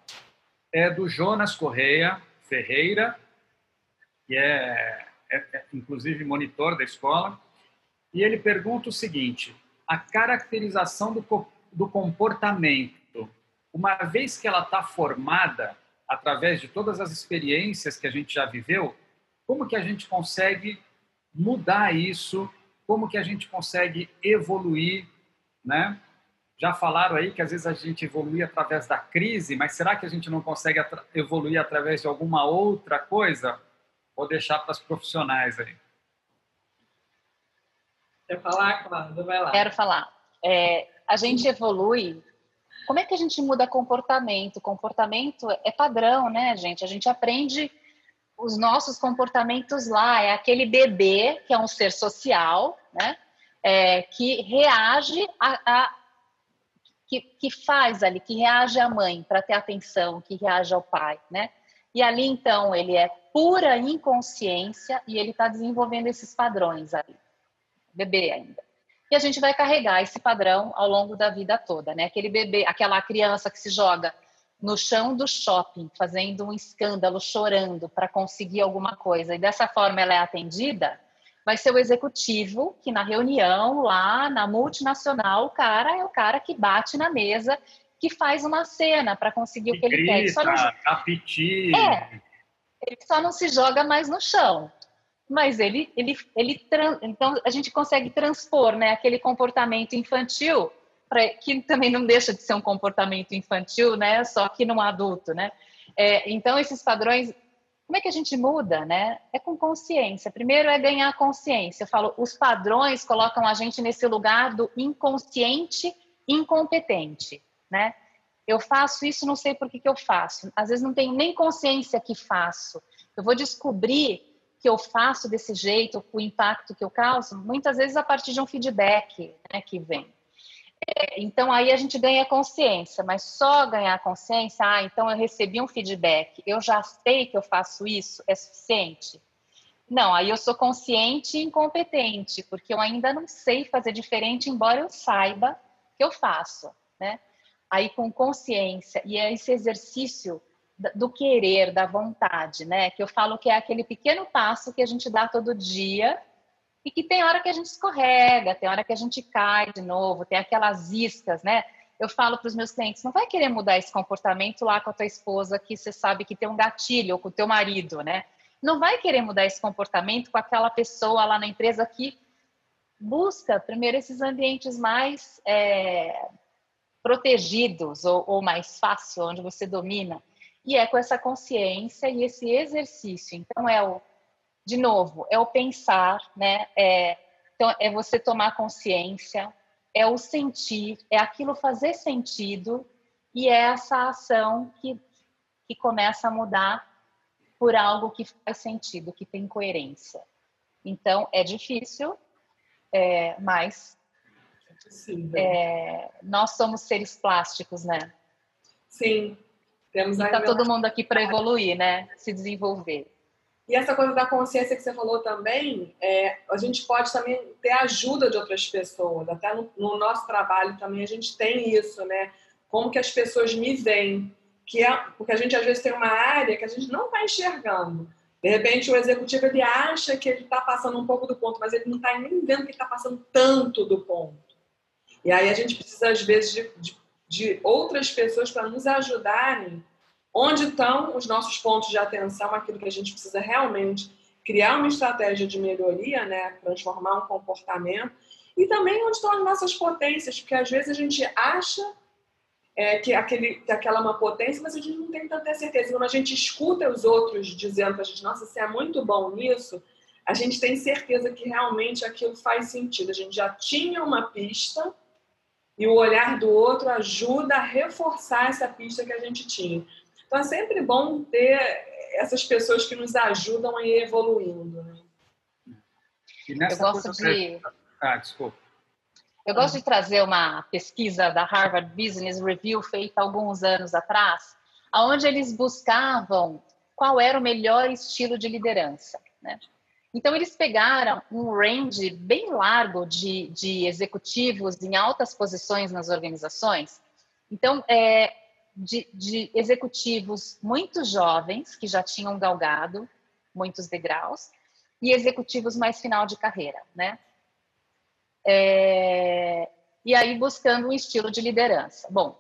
é do Jonas Correia Ferreira, que é, é, é inclusive monitor da escola, e ele pergunta o seguinte: a caracterização do, do comportamento, uma vez que ela está formada através de todas as experiências que a gente já viveu, como que a gente consegue mudar isso? Como que a gente consegue evoluir, né? Já falaram aí que às vezes a gente evolui através da crise, mas será que a gente não consegue evoluir através de alguma outra coisa? Vou deixar para os profissionais aí. Quer falar, Cláudia? Vai lá. Quero falar. É, a gente evolui. Como é que a gente muda comportamento? Comportamento é padrão, né, gente? A gente aprende os nossos comportamentos lá. É aquele bebê, que é um ser social, né? É, que reage a, a que, que, faz ali, que reage à mãe para ter atenção, que reage ao pai, né? E ali então ele é pura inconsciência e ele está desenvolvendo esses padrões ali bebê ainda. E a gente vai carregar esse padrão ao longo da vida toda, né? Aquele bebê, aquela criança que se joga no chão do shopping, fazendo um escândalo, chorando para conseguir alguma coisa, e dessa forma ela é atendida, vai ser o executivo que na reunião lá na multinacional, o cara é o cara que bate na mesa, que faz uma cena para conseguir que o que ele quer. Ele só não... É, ele só não se joga mais no chão mas ele, ele, ele então a gente consegue transpor, né, aquele comportamento infantil pra, que também não deixa de ser um comportamento infantil, né, só que num adulto, né? É, então esses padrões, como é que a gente muda, né? É com consciência. Primeiro é ganhar consciência. Eu falo, os padrões colocam a gente nesse lugar do inconsciente incompetente, né? Eu faço isso, não sei por que, que eu faço. Às vezes não tenho nem consciência que faço. Eu vou descobrir que eu faço desse jeito, o impacto que eu causo, muitas vezes a partir de um feedback né, que vem. É, então aí a gente ganha consciência, mas só ganhar consciência, ah, então eu recebi um feedback, eu já sei que eu faço isso, é suficiente? Não, aí eu sou consciente e incompetente, porque eu ainda não sei fazer diferente, embora eu saiba que eu faço, né? Aí com consciência e é esse exercício do querer, da vontade, né? Que eu falo que é aquele pequeno passo que a gente dá todo dia e que tem hora que a gente escorrega, tem hora que a gente cai de novo, tem aquelas iscas, né? Eu falo para os meus clientes, não vai querer mudar esse comportamento lá com a tua esposa que você sabe que tem um gatilho, ou com o teu marido, né? Não vai querer mudar esse comportamento com aquela pessoa lá na empresa que busca primeiro esses ambientes mais é, protegidos ou, ou mais fácil, onde você domina. E é com essa consciência e esse exercício. Então, é o, de novo, é o pensar, né? É, então, é você tomar consciência, é o sentir, é aquilo fazer sentido e é essa ação que, que começa a mudar por algo que faz sentido, que tem coerência. Então, é difícil, é, mas é, nós somos seres plásticos, né? Sim, temos Está todo mundo aqui para evoluir, né? Se desenvolver. E essa coisa da consciência que você falou também, é, a gente pode também ter ajuda de outras pessoas. Até no, no, nosso trabalho também a gente tem isso, né? Como que as pessoas me veem. Que é, porque a gente às vezes tem uma área que a gente não está enxergando. De repente o executivo ele acha que ele está passando um pouco do ponto, mas ele não está nem vendo que ele está passando tanto do ponto. E aí a gente precisa às vezes de, de de outras pessoas para nos ajudarem onde estão os nossos pontos de atenção, aquilo que a gente precisa realmente criar uma estratégia de melhoria, né, transformar um comportamento, e também onde estão as nossas potências, porque às vezes a gente acha é, que, aquele, que aquela é uma potência, mas a gente não tem tanta certeza. Quando a gente escuta os outros dizendo para a gente, nossa, você é muito bom nisso, a gente tem certeza que realmente aquilo faz sentido. A gente já tinha uma pista, e o olhar do outro ajuda a reforçar essa pista que a gente tinha. Então é sempre bom ter essas pessoas que nos ajudam a ir evoluindo. Né? Eu gosto de. Ah, desculpa. Eu gosto de trazer uma pesquisa da Harvard Business Review feita alguns anos atrás, onde eles buscavam qual era o melhor estilo de liderança. Né? Então, eles pegaram um range bem largo de, de executivos em altas posições nas organizações. Então, é, de, de executivos muito jovens, que já tinham galgado muitos degraus, e executivos mais final de carreira, né? É, e aí buscando um estilo de liderança. Bom,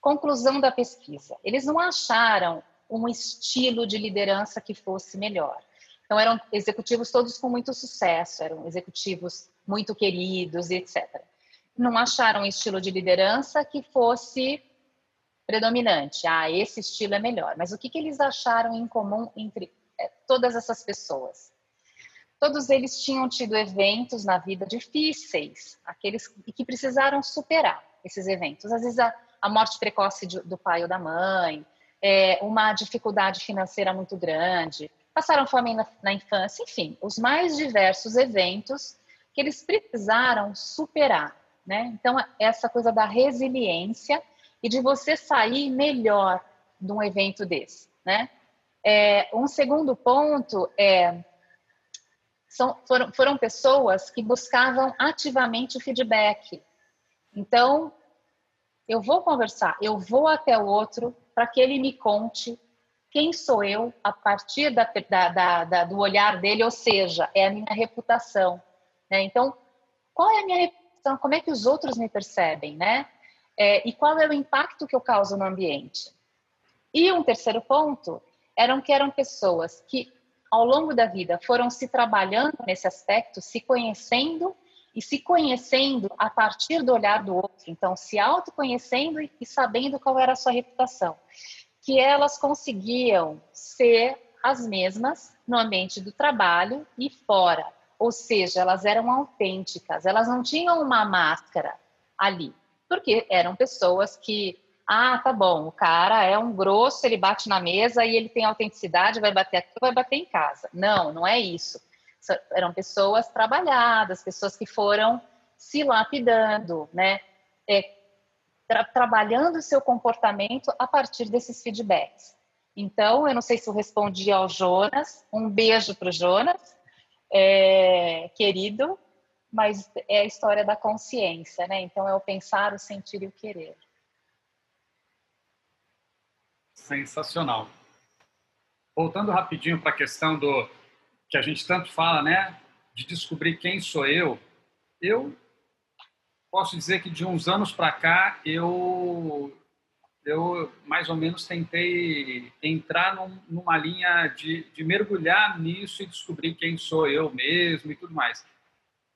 conclusão da pesquisa: eles não acharam um estilo de liderança que fosse melhor. Então eram executivos todos com muito sucesso, eram executivos muito queridos, etc. Não acharam um estilo de liderança que fosse predominante. Ah, esse estilo é melhor. Mas o que, que eles acharam em comum entre é, todas essas pessoas? Todos eles tinham tido eventos na vida difíceis, aqueles que precisaram superar esses eventos. Às vezes a, a morte precoce do pai ou da mãe, é, uma dificuldade financeira muito grande, passaram fome na, na infância, enfim, os mais diversos eventos que eles precisaram superar, né? Então essa coisa da resiliência e de você sair melhor de um evento desse, né? É, um segundo ponto é são, foram, foram pessoas que buscavam ativamente o feedback. Então, eu vou conversar, eu vou até o outro para que ele me conte quem sou eu a partir da, da, da, do olhar dele, ou seja, é a minha reputação. Né? Então, qual é a minha reputação? Como é que os outros me percebem, né? É, e qual é o impacto que eu causo no ambiente? E um terceiro ponto eram que eram pessoas que ao longo da vida foram se trabalhando nesse aspecto, se conhecendo e se conhecendo a partir do olhar do outro, então se autoconhecendo e sabendo qual era a sua reputação, que elas conseguiam ser as mesmas no ambiente do trabalho e fora, ou seja, elas eram autênticas, elas não tinham uma máscara ali, porque eram pessoas que ah, tá bom, o cara é um grosso, ele bate na mesa e ele tem autenticidade, vai bater aqui, vai bater em casa. Não, não é isso. Eram pessoas trabalhadas, pessoas que foram se lapidando, né? É, tra trabalhando o seu comportamento a partir desses feedbacks. Então, eu não sei se eu respondi ao Jonas, um beijo para o Jonas, é, querido, mas é a história da consciência, né? Então, é o pensar, o sentir e o querer. Sensacional. Voltando rapidinho para a questão do que a gente tanto fala, né, de descobrir quem sou eu, eu posso dizer que de uns anos para cá eu eu mais ou menos tentei entrar num, numa linha de, de mergulhar nisso e descobrir quem sou eu mesmo e tudo mais.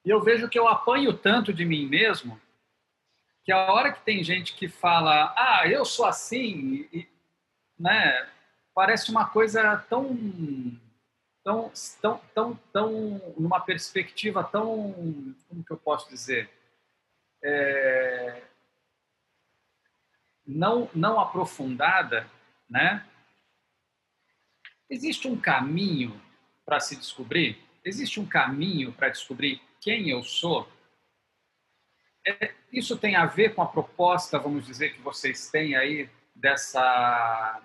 E eu vejo que eu apanho tanto de mim mesmo que a hora que tem gente que fala, ah, eu sou assim, e, né, parece uma coisa tão, tão, tão, tão, tão, numa perspectiva tão, como que eu posso dizer, é, não, não aprofundada, né? Existe um caminho para se descobrir? Existe um caminho para descobrir quem eu sou? É, isso tem a ver com a proposta, vamos dizer, que vocês têm aí dessa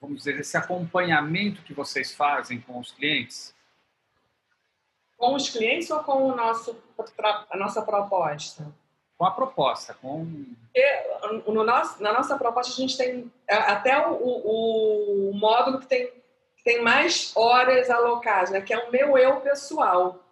vamos dizer, esse acompanhamento que vocês fazem com os clientes? Com os clientes ou com o nosso, a nossa proposta? Com a proposta, com... no nosso, na nossa proposta a gente tem até o, o, o módulo que tem, que tem mais horas alocadas, né? que é o meu eu pessoal.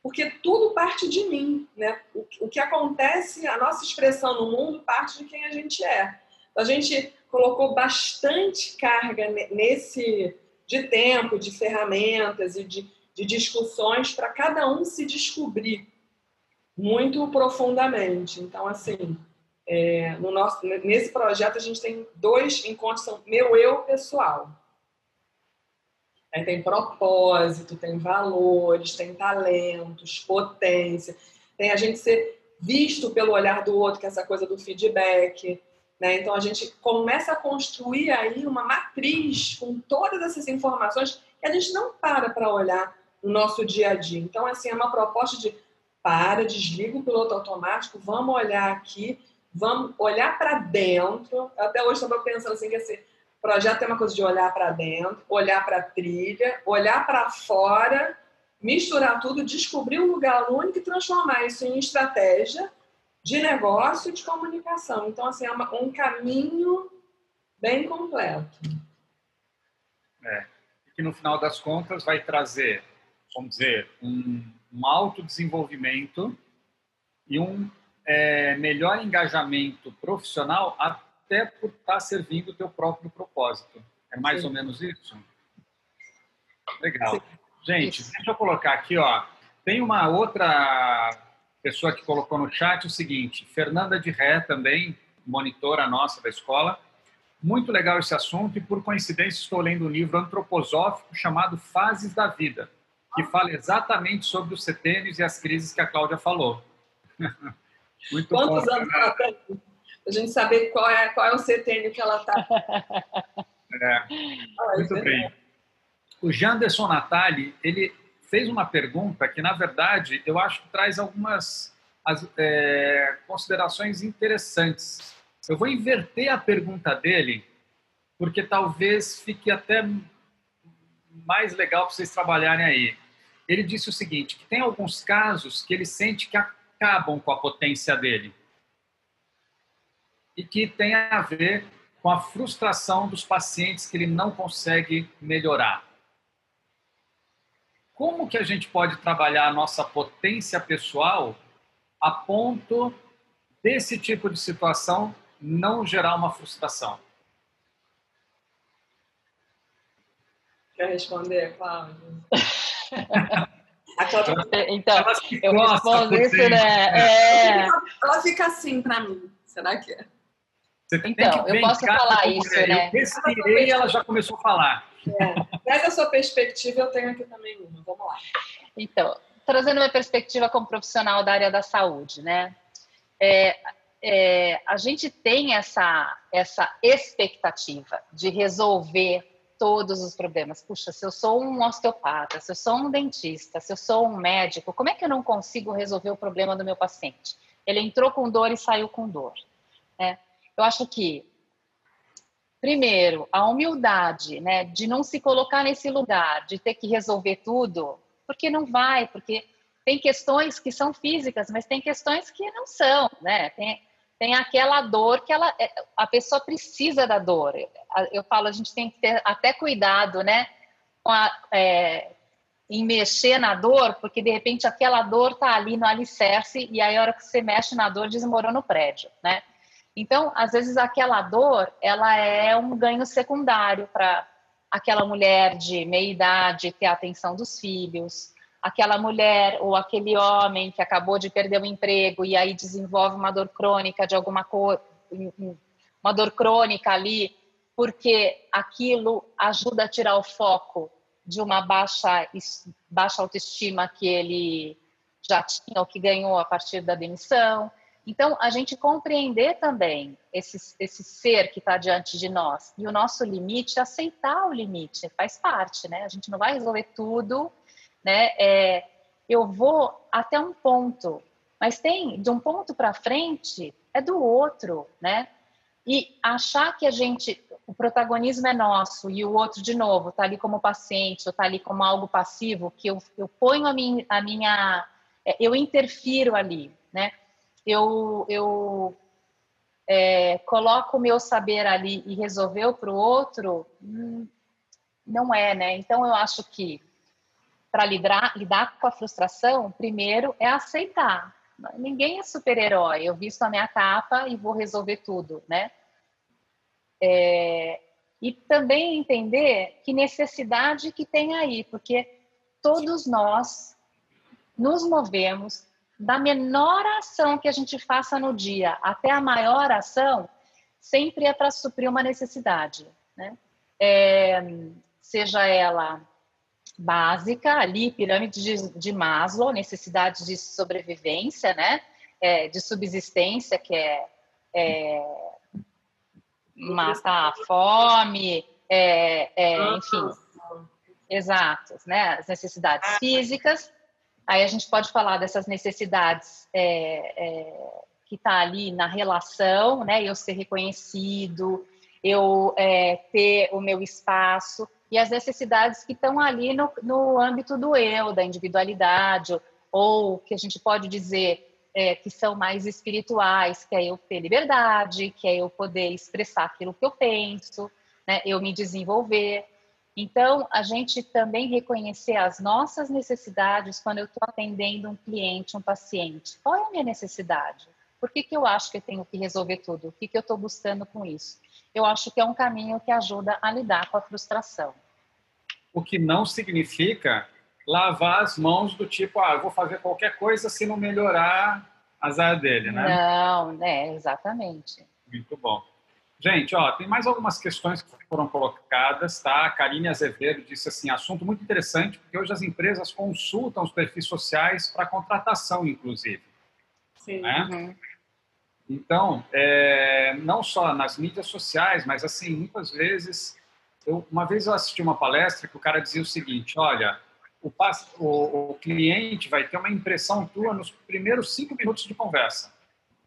Porque tudo parte de mim, né? O, o que acontece, a nossa expressão no mundo parte de quem a gente é. A gente colocou bastante carga nesse de tempo, de ferramentas e de, de discussões para cada um se descobrir muito profundamente. Então, assim, é, no nosso, nesse projeto a gente tem dois encontros, são meu eu pessoal. Aí tem propósito, tem valores, tem talentos, potência, tem a gente ser visto pelo olhar do outro, que é essa coisa do feedback, né? Então a gente começa a construir aí uma matriz com todas essas informações que a gente não para para olhar no nosso dia a dia. Então, assim, é uma proposta de para, desliga o piloto automático, vamos olhar aqui, vamos olhar para dentro. Até hoje estava pensando assim que esse projeto é uma coisa de olhar para dentro, olhar para a trilha, olhar para fora, misturar tudo, descobrir um lugar único e transformar isso em estratégia de negócio e de comunicação. Então, assim, é uma, um caminho bem completo. É. E que no final das contas vai trazer, vamos dizer, um, um autodesenvolvimento e um é, melhor engajamento profissional até por estar servindo o teu próprio propósito. É mais Sim. ou menos isso? Legal. Sim. Gente, isso. deixa eu colocar aqui, ó. Tem uma outra pessoa que colocou no chat o seguinte, Fernanda de Ré também, monitora nossa da escola. Muito legal esse assunto e, por coincidência, estou lendo um livro antroposófico chamado Fases da Vida, que fala exatamente sobre os setênios e as crises que a Cláudia falou. Muito Quantos bom, anos ela tem? A gente saber qual é, qual é o setênio que ela está. É, ah, muito bem. O Janderson Natali, ele fez uma pergunta que, na verdade, eu acho que traz algumas as, é, considerações interessantes. Eu vou inverter a pergunta dele, porque talvez fique até mais legal para vocês trabalharem aí. Ele disse o seguinte, que tem alguns casos que ele sente que acabam com a potência dele e que tem a ver com a frustração dos pacientes que ele não consegue melhorar. Como que a gente pode trabalhar a nossa potência pessoal a ponto desse tipo de situação não gerar uma frustração? Quer responder, Cláudia? então, eu respondo isso, né? É... Ela fica assim para mim. Será que é? então, eu posso falar isso, né? Eu respirei e ela já começou a falar. É. Traz a sua perspectiva, eu tenho aqui também uma. Vamos lá. Então, trazendo uma perspectiva como profissional da área da saúde, né? É, é, a gente tem essa, essa expectativa de resolver todos os problemas. Puxa, se eu sou um osteopata, se eu sou um dentista, se eu sou um médico, como é que eu não consigo resolver o problema do meu paciente? Ele entrou com dor e saiu com dor. Né? Eu acho que, primeiro, a humildade, né, de não se colocar nesse lugar, de ter que resolver tudo, porque não vai, porque tem questões que são físicas, mas tem questões que não são, né? Tem, tem aquela dor que ela, é, a pessoa precisa da dor. Eu falo, a gente tem que ter até cuidado, né? A, é, em mexer na dor, porque de repente aquela dor tá ali no alicerce e aí a hora que você mexe na dor desmorona o prédio, né? Então, às vezes aquela dor, ela é um ganho secundário para aquela mulher de meia idade ter a atenção dos filhos, aquela mulher ou aquele homem que acabou de perder o emprego e aí desenvolve uma dor crônica de alguma coisa, uma dor crônica ali, porque aquilo ajuda a tirar o foco de uma baixa, baixa autoestima que ele já tinha ou que ganhou a partir da demissão. Então, a gente compreender também esse, esse ser que está diante de nós e o nosso limite, aceitar o limite, faz parte, né? A gente não vai resolver tudo né? É, eu vou até um ponto, mas tem de um ponto para frente é do outro, né? E achar que a gente, o protagonismo é nosso e o outro, de novo, está ali como paciente ou está ali como algo passivo, que eu, eu ponho a minha, a minha, é, eu interfiro ali, né? Eu, eu é, coloco o meu saber ali e resolveu para o outro, hum, não é, né? Então eu acho que para lidar, lidar com a frustração, primeiro é aceitar. Ninguém é super-herói. Eu visto a minha capa e vou resolver tudo, né? É, e também entender que necessidade que tem aí, porque todos nós nos movemos da menor ação que a gente faça no dia até a maior ação, sempre é para suprir uma necessidade, né? É, seja ela básica ali, pirâmide de, de Maslow, necessidades de sobrevivência, né? É, de subsistência, que é, é matar a fome, é, é, enfim, exatos, né? As necessidades físicas, Aí a gente pode falar dessas necessidades é, é, que está ali na relação, né? Eu ser reconhecido, eu é, ter o meu espaço e as necessidades que estão ali no, no âmbito do eu, da individualidade, ou que a gente pode dizer é, que são mais espirituais, que é eu ter liberdade, que é eu poder expressar aquilo que eu penso, né? Eu me desenvolver. Então, a gente também reconhecer as nossas necessidades quando eu estou atendendo um cliente, um paciente. Qual é a minha necessidade? Por que, que eu acho que eu tenho que resolver tudo? O que, que eu estou buscando com isso? Eu acho que é um caminho que ajuda a lidar com a frustração. O que não significa lavar as mãos do tipo, ah, eu vou fazer qualquer coisa se não melhorar azar dele, né? Não, né, exatamente. Muito bom. Gente, ó, tem mais algumas questões que foram colocadas, tá? A Karine Azevedo disse assim, assunto muito interessante, porque hoje as empresas consultam os perfis sociais para contratação, inclusive. Sim. Né? Uhum. Então, é, não só nas mídias sociais, mas assim, muitas vezes, eu, uma vez eu assisti uma palestra que o cara dizia o seguinte, olha, o, o, o cliente vai ter uma impressão tua nos primeiros cinco minutos de conversa.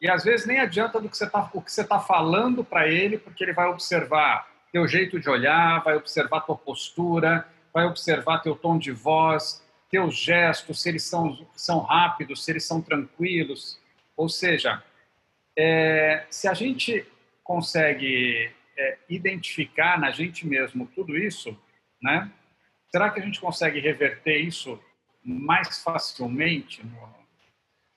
E às vezes nem adianta do que você tá, o que você está falando para ele, porque ele vai observar teu jeito de olhar, vai observar tua postura, vai observar teu tom de voz, teus gestos, se eles são, são rápidos, se eles são tranquilos. Ou seja, é, se a gente consegue é, identificar na gente mesmo tudo isso, né? Será que a gente consegue reverter isso mais facilmente no,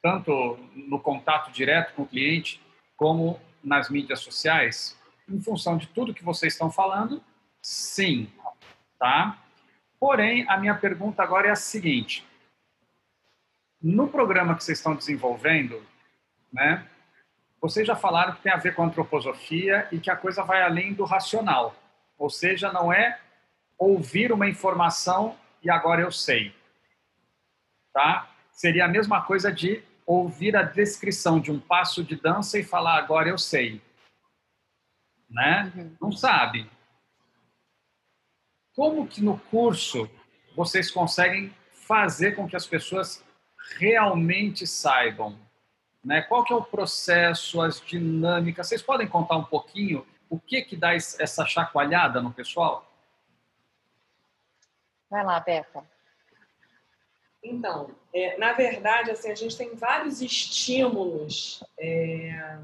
tanto no contato direto com o cliente, como nas mídias sociais? Em função de tudo que vocês estão falando, sim, tá? Porém, a minha pergunta agora é a seguinte: no programa que vocês estão desenvolvendo, né? Vocês já falaram que tem a ver com antroposofia e que a coisa vai além do racional, ou seja, não é ouvir uma informação e agora eu sei, tá? Seria a mesma coisa de ouvir a descrição de um passo de dança e falar agora eu sei. Né? Uhum. Não sabe. Como que no curso vocês conseguem fazer com que as pessoas realmente saibam? Né? Qual que é o processo, as dinâmicas? Vocês podem contar um pouquinho o que que dá essa chacoalhada no pessoal? Vai lá, Beca. Então, é, na verdade, assim, a gente tem vários estímulos é,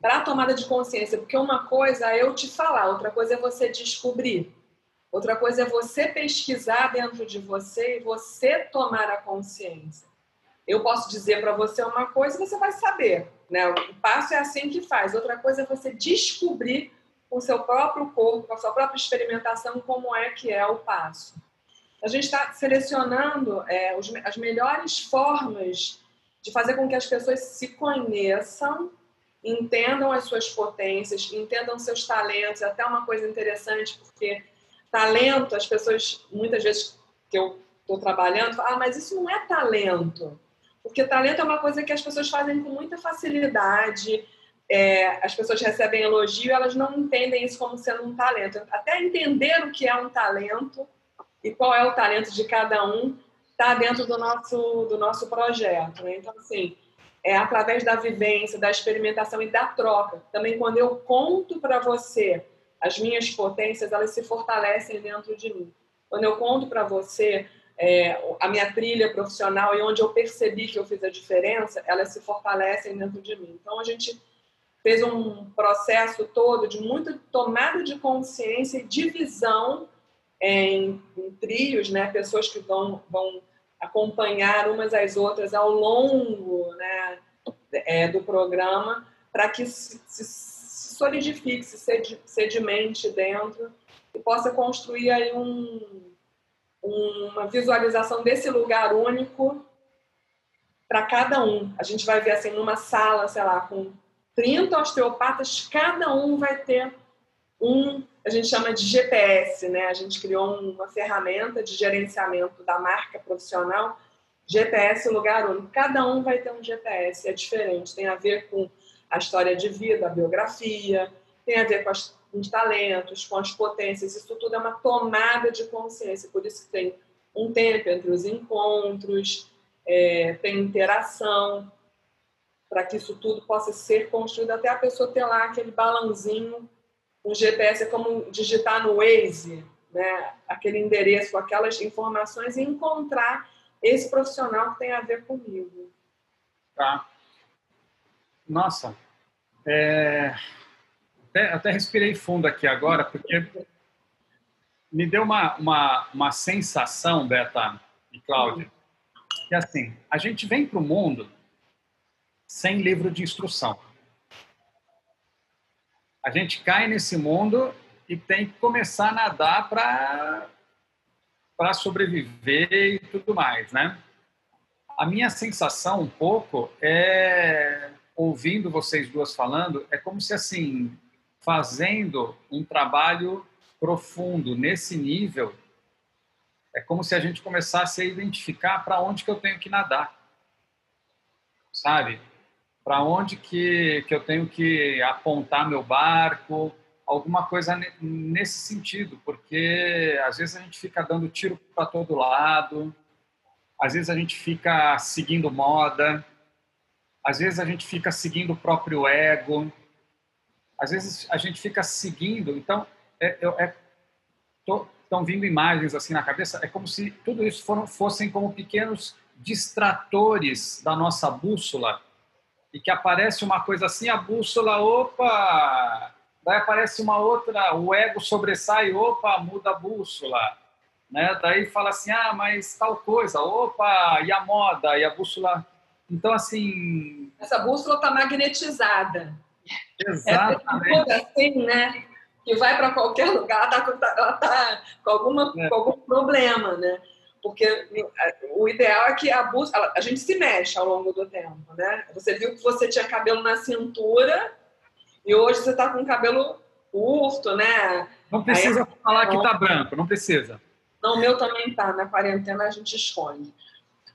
para a tomada de consciência, porque uma coisa é eu te falar, outra coisa é você descobrir, outra coisa é você pesquisar dentro de você e você tomar a consciência. Eu posso dizer para você uma coisa e você vai saber, né? O passo é assim que faz. Outra coisa é você descobrir com o seu próprio corpo, com a sua própria experimentação, como é que é o passo a gente está selecionando é, os, as melhores formas de fazer com que as pessoas se conheçam, entendam as suas potências, entendam seus talentos. Até uma coisa interessante, porque talento, as pessoas, muitas vezes que eu estou trabalhando, falam, ah, mas isso não é talento. Porque talento é uma coisa que as pessoas fazem com muita facilidade, é, as pessoas recebem elogio, elas não entendem isso como sendo um talento. Até entender o que é um talento e qual é o talento de cada um está dentro do nosso, do nosso projeto. Né? Então, assim, é através da vivência, da experimentação e da troca. Também, quando eu conto para você as minhas potências, elas se fortalecem dentro de mim. Quando eu conto para você é, a minha trilha profissional e onde eu percebi que eu fiz a diferença, elas se fortalecem dentro de mim. Então, a gente fez um processo todo de muita tomada de consciência e divisão em, em trios, né, pessoas que vão, vão acompanhar umas às outras ao longo né, é, do programa para que se, se solidifique, se sedimente dentro e possa construir aí um, uma visualização desse lugar único para cada um. A gente vai ver assim numa sala, sei lá, com 30 osteopatas, cada um vai ter um a gente chama de GPS, né? A gente criou uma ferramenta de gerenciamento da marca profissional, GPS lugar único. Cada um vai ter um GPS, é diferente, tem a ver com a história de vida, a biografia, tem a ver com, as, com os talentos, com as potências. Isso tudo é uma tomada de consciência, por isso que tem um tempo entre os encontros, é, tem interação, para que isso tudo possa ser construído, até a pessoa ter lá aquele balãozinho, um GPS, é como digitar no Waze, né, aquele endereço aquelas informações e encontrar esse profissional que tem a ver comigo. Tá. Nossa, é... até, até respirei fundo aqui agora, porque me deu uma, uma, uma sensação, Beta e Cláudia, que assim, a gente vem para o mundo sem livro de instrução. A gente cai nesse mundo e tem que começar a nadar para sobreviver e tudo mais, né? A minha sensação um pouco é ouvindo vocês duas falando, é como se assim, fazendo um trabalho profundo nesse nível, é como se a gente começasse a identificar para onde que eu tenho que nadar. Sabe? Para onde que, que eu tenho que apontar meu barco, alguma coisa nesse sentido, porque às vezes a gente fica dando tiro para todo lado, às vezes a gente fica seguindo moda, às vezes a gente fica seguindo o próprio ego, às vezes a gente fica seguindo. Então, é, é, estão vindo imagens assim na cabeça, é como se tudo isso foram, fossem como pequenos distratores da nossa bússola e que aparece uma coisa assim, a bússola, opa, Daí aparece uma outra, o ego sobressai, opa, muda a bússola. Né? Daí fala assim, ah, mas tal coisa, opa, e a moda, e a bússola. Então, assim. Essa bússola está magnetizada. Exatamente. É assim, né? Que vai para qualquer lugar, ela está tá com, alguma, é. com algum problema, né? Porque o ideal é que a bússola, a gente se mexe ao longo do tempo, né? Você viu que você tinha cabelo na cintura e hoje você está com cabelo curto, né? Não precisa Aí, falar que está branco, não precisa. Não, o meu também tá. Na quarentena a gente esconde.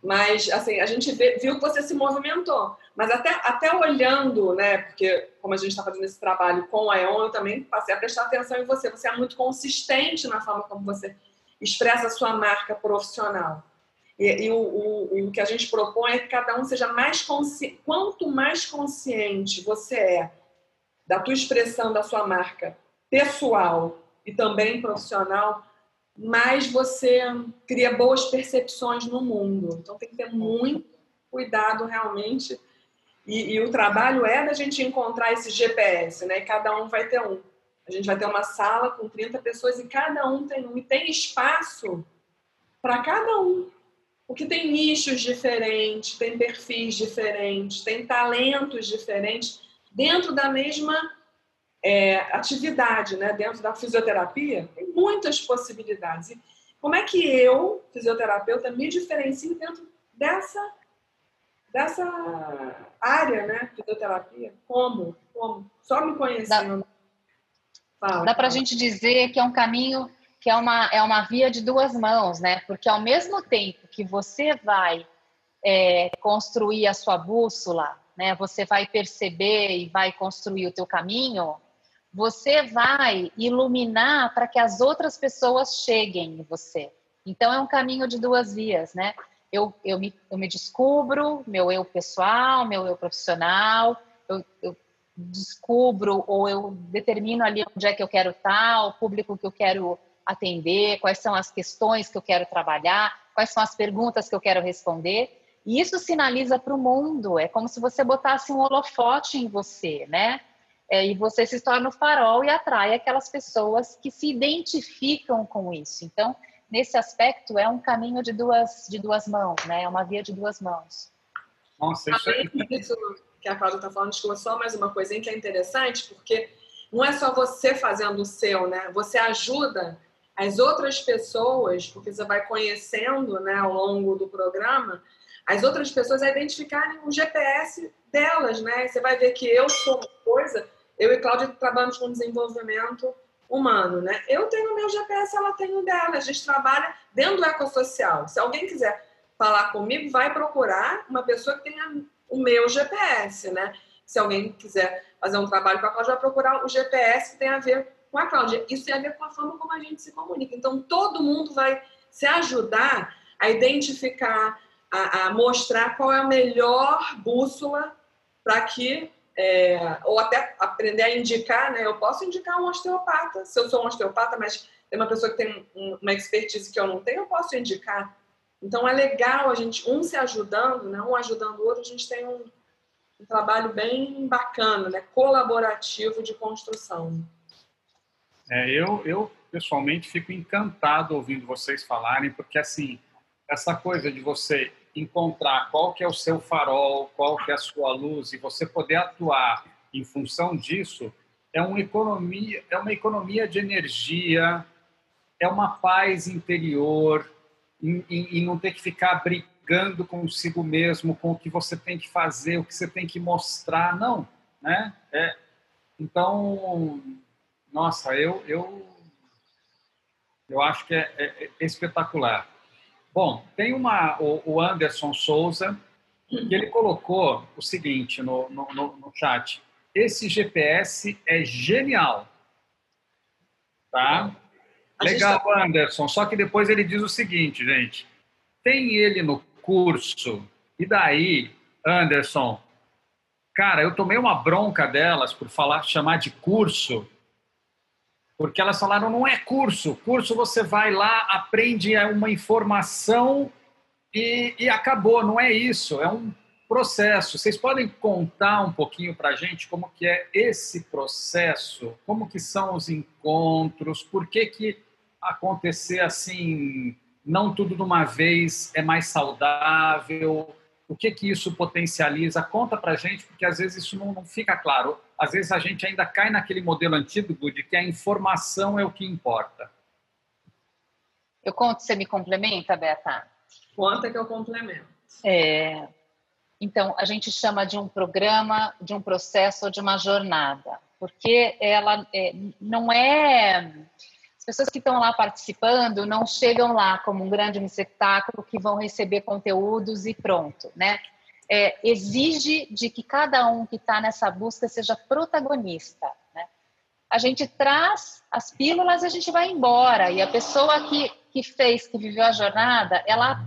Mas, assim, a gente viu que você se movimentou. Mas até, até olhando, né? Porque, como a gente está fazendo esse trabalho com a EON, eu também passei a prestar atenção em você. Você é muito consistente na forma como você expressa a sua marca profissional. E, e o, o, o, que a gente propõe é que cada um seja mais consciente. Quanto mais consciente você é da tua expressão da sua marca pessoal e também profissional, mais você cria boas percepções no mundo. Então tem que ter muito cuidado realmente. E, e o trabalho é da gente encontrar esse GPS, né? E cada um vai ter um. A gente vai ter uma sala com 30 pessoas e cada um tem um. E tem espaço para cada um. Porque tem nichos diferentes, tem perfis diferentes, tem talentos diferentes dentro da mesma é, atividade, né? dentro da fisioterapia, tem muitas possibilidades. E como é que eu, fisioterapeuta, me diferencio dentro dessa, dessa área, né? Fisioterapia? Como? Como? Só me conhecendo. Dá, dá para a gente dizer que é um caminho que é uma, é uma via de duas mãos, né? Porque ao mesmo tempo que você vai é, construir a sua bússola né? Você vai perceber e vai construir o teu caminho, você vai iluminar para que as outras pessoas cheguem em você. Então é um caminho de duas vias, né? Eu, eu, me, eu me descubro, meu eu pessoal, meu eu profissional, eu, eu descubro ou eu determino ali onde é que eu quero estar, o público que eu quero atender, quais são as questões que eu quero trabalhar, quais são as perguntas que eu quero responder. E isso sinaliza para o mundo, é como se você botasse um holofote em você, né? É, e você se torna o farol e atrai aquelas pessoas que se identificam com isso. Então, nesse aspecto, é um caminho de duas, de duas mãos, né? É uma via de duas mãos. Nossa, isso é... isso que a Cláudia está falando, desculpa, só mais uma coisinha que é interessante, porque não é só você fazendo o seu, né? Você ajuda as outras pessoas, porque você vai conhecendo né, ao longo do programa, as outras pessoas a identificarem o GPS delas, né? Você vai ver que eu sou uma coisa, eu e Cláudia trabalhamos com desenvolvimento humano, né? Eu tenho o meu GPS, ela tem o dela. A gente trabalha dentro do ecossocial. Se alguém quiser falar comigo, vai procurar uma pessoa que tenha o meu GPS, né? Se alguém quiser fazer um trabalho com a Cláudia, vai procurar o GPS que tem a ver com a Cláudia. Isso tem a ver com a forma como a gente se comunica. Então, todo mundo vai se ajudar a identificar, a, a mostrar qual é a melhor bússola para que é, ou até aprender a indicar, né? Eu posso indicar um osteopata, se eu sou um osteopata, mas tem uma pessoa que tem uma expertise que eu não tenho, eu posso indicar. Então é legal a gente um se ajudando, né? Um ajudando o outro, a gente tem um, um trabalho bem bacana, né? Colaborativo de construção. É, eu, eu pessoalmente fico encantado ouvindo vocês falarem, porque assim essa coisa de você encontrar qual que é o seu farol, qual que é a sua luz e você poder atuar em função disso é uma economia, é uma economia de energia, é uma paz interior e, não ter que ficar brigando consigo mesmo com o que você tem que fazer, o que você tem que mostrar, não, né? É, então, nossa, eu eu eu acho que é, é, é espetacular. Bom, tem uma, o, o Anderson Souza, que ele colocou o seguinte no, no, no, chat. Esse GPS é genial. Tá? Legal, tá... Anderson. Só que depois ele diz o seguinte, gente. Tem ele no curso. E daí, Anderson, cara, eu tomei uma bronca delas por falar, chamar de curso porque elas falaram, não é curso. Curso você vai lá, aprende uma informação e, e acabou. Não é isso, é um processo. Vocês podem contar um pouquinho para a gente como que é esse processo? Como que são os encontros? Por que que acontecer assim, não tudo de uma vez é mais saudável? O que que isso potencializa? Conta para a gente, porque às vezes isso não, não fica claro às vezes a gente ainda cai naquele modelo antigo de que a informação é o que importa. Eu conto, você me complementa, Beta? Conta que eu complemento. É, então, a gente chama de um programa, de um processo ou de uma jornada, porque ela é, não é. As pessoas que estão lá participando não chegam lá como um grande receptáculo que vão receber conteúdos e pronto, né? É, exige de que cada um que está nessa busca seja protagonista. Né? A gente traz as pílulas e a gente vai embora. E a pessoa que, que fez, que viveu a jornada, ela,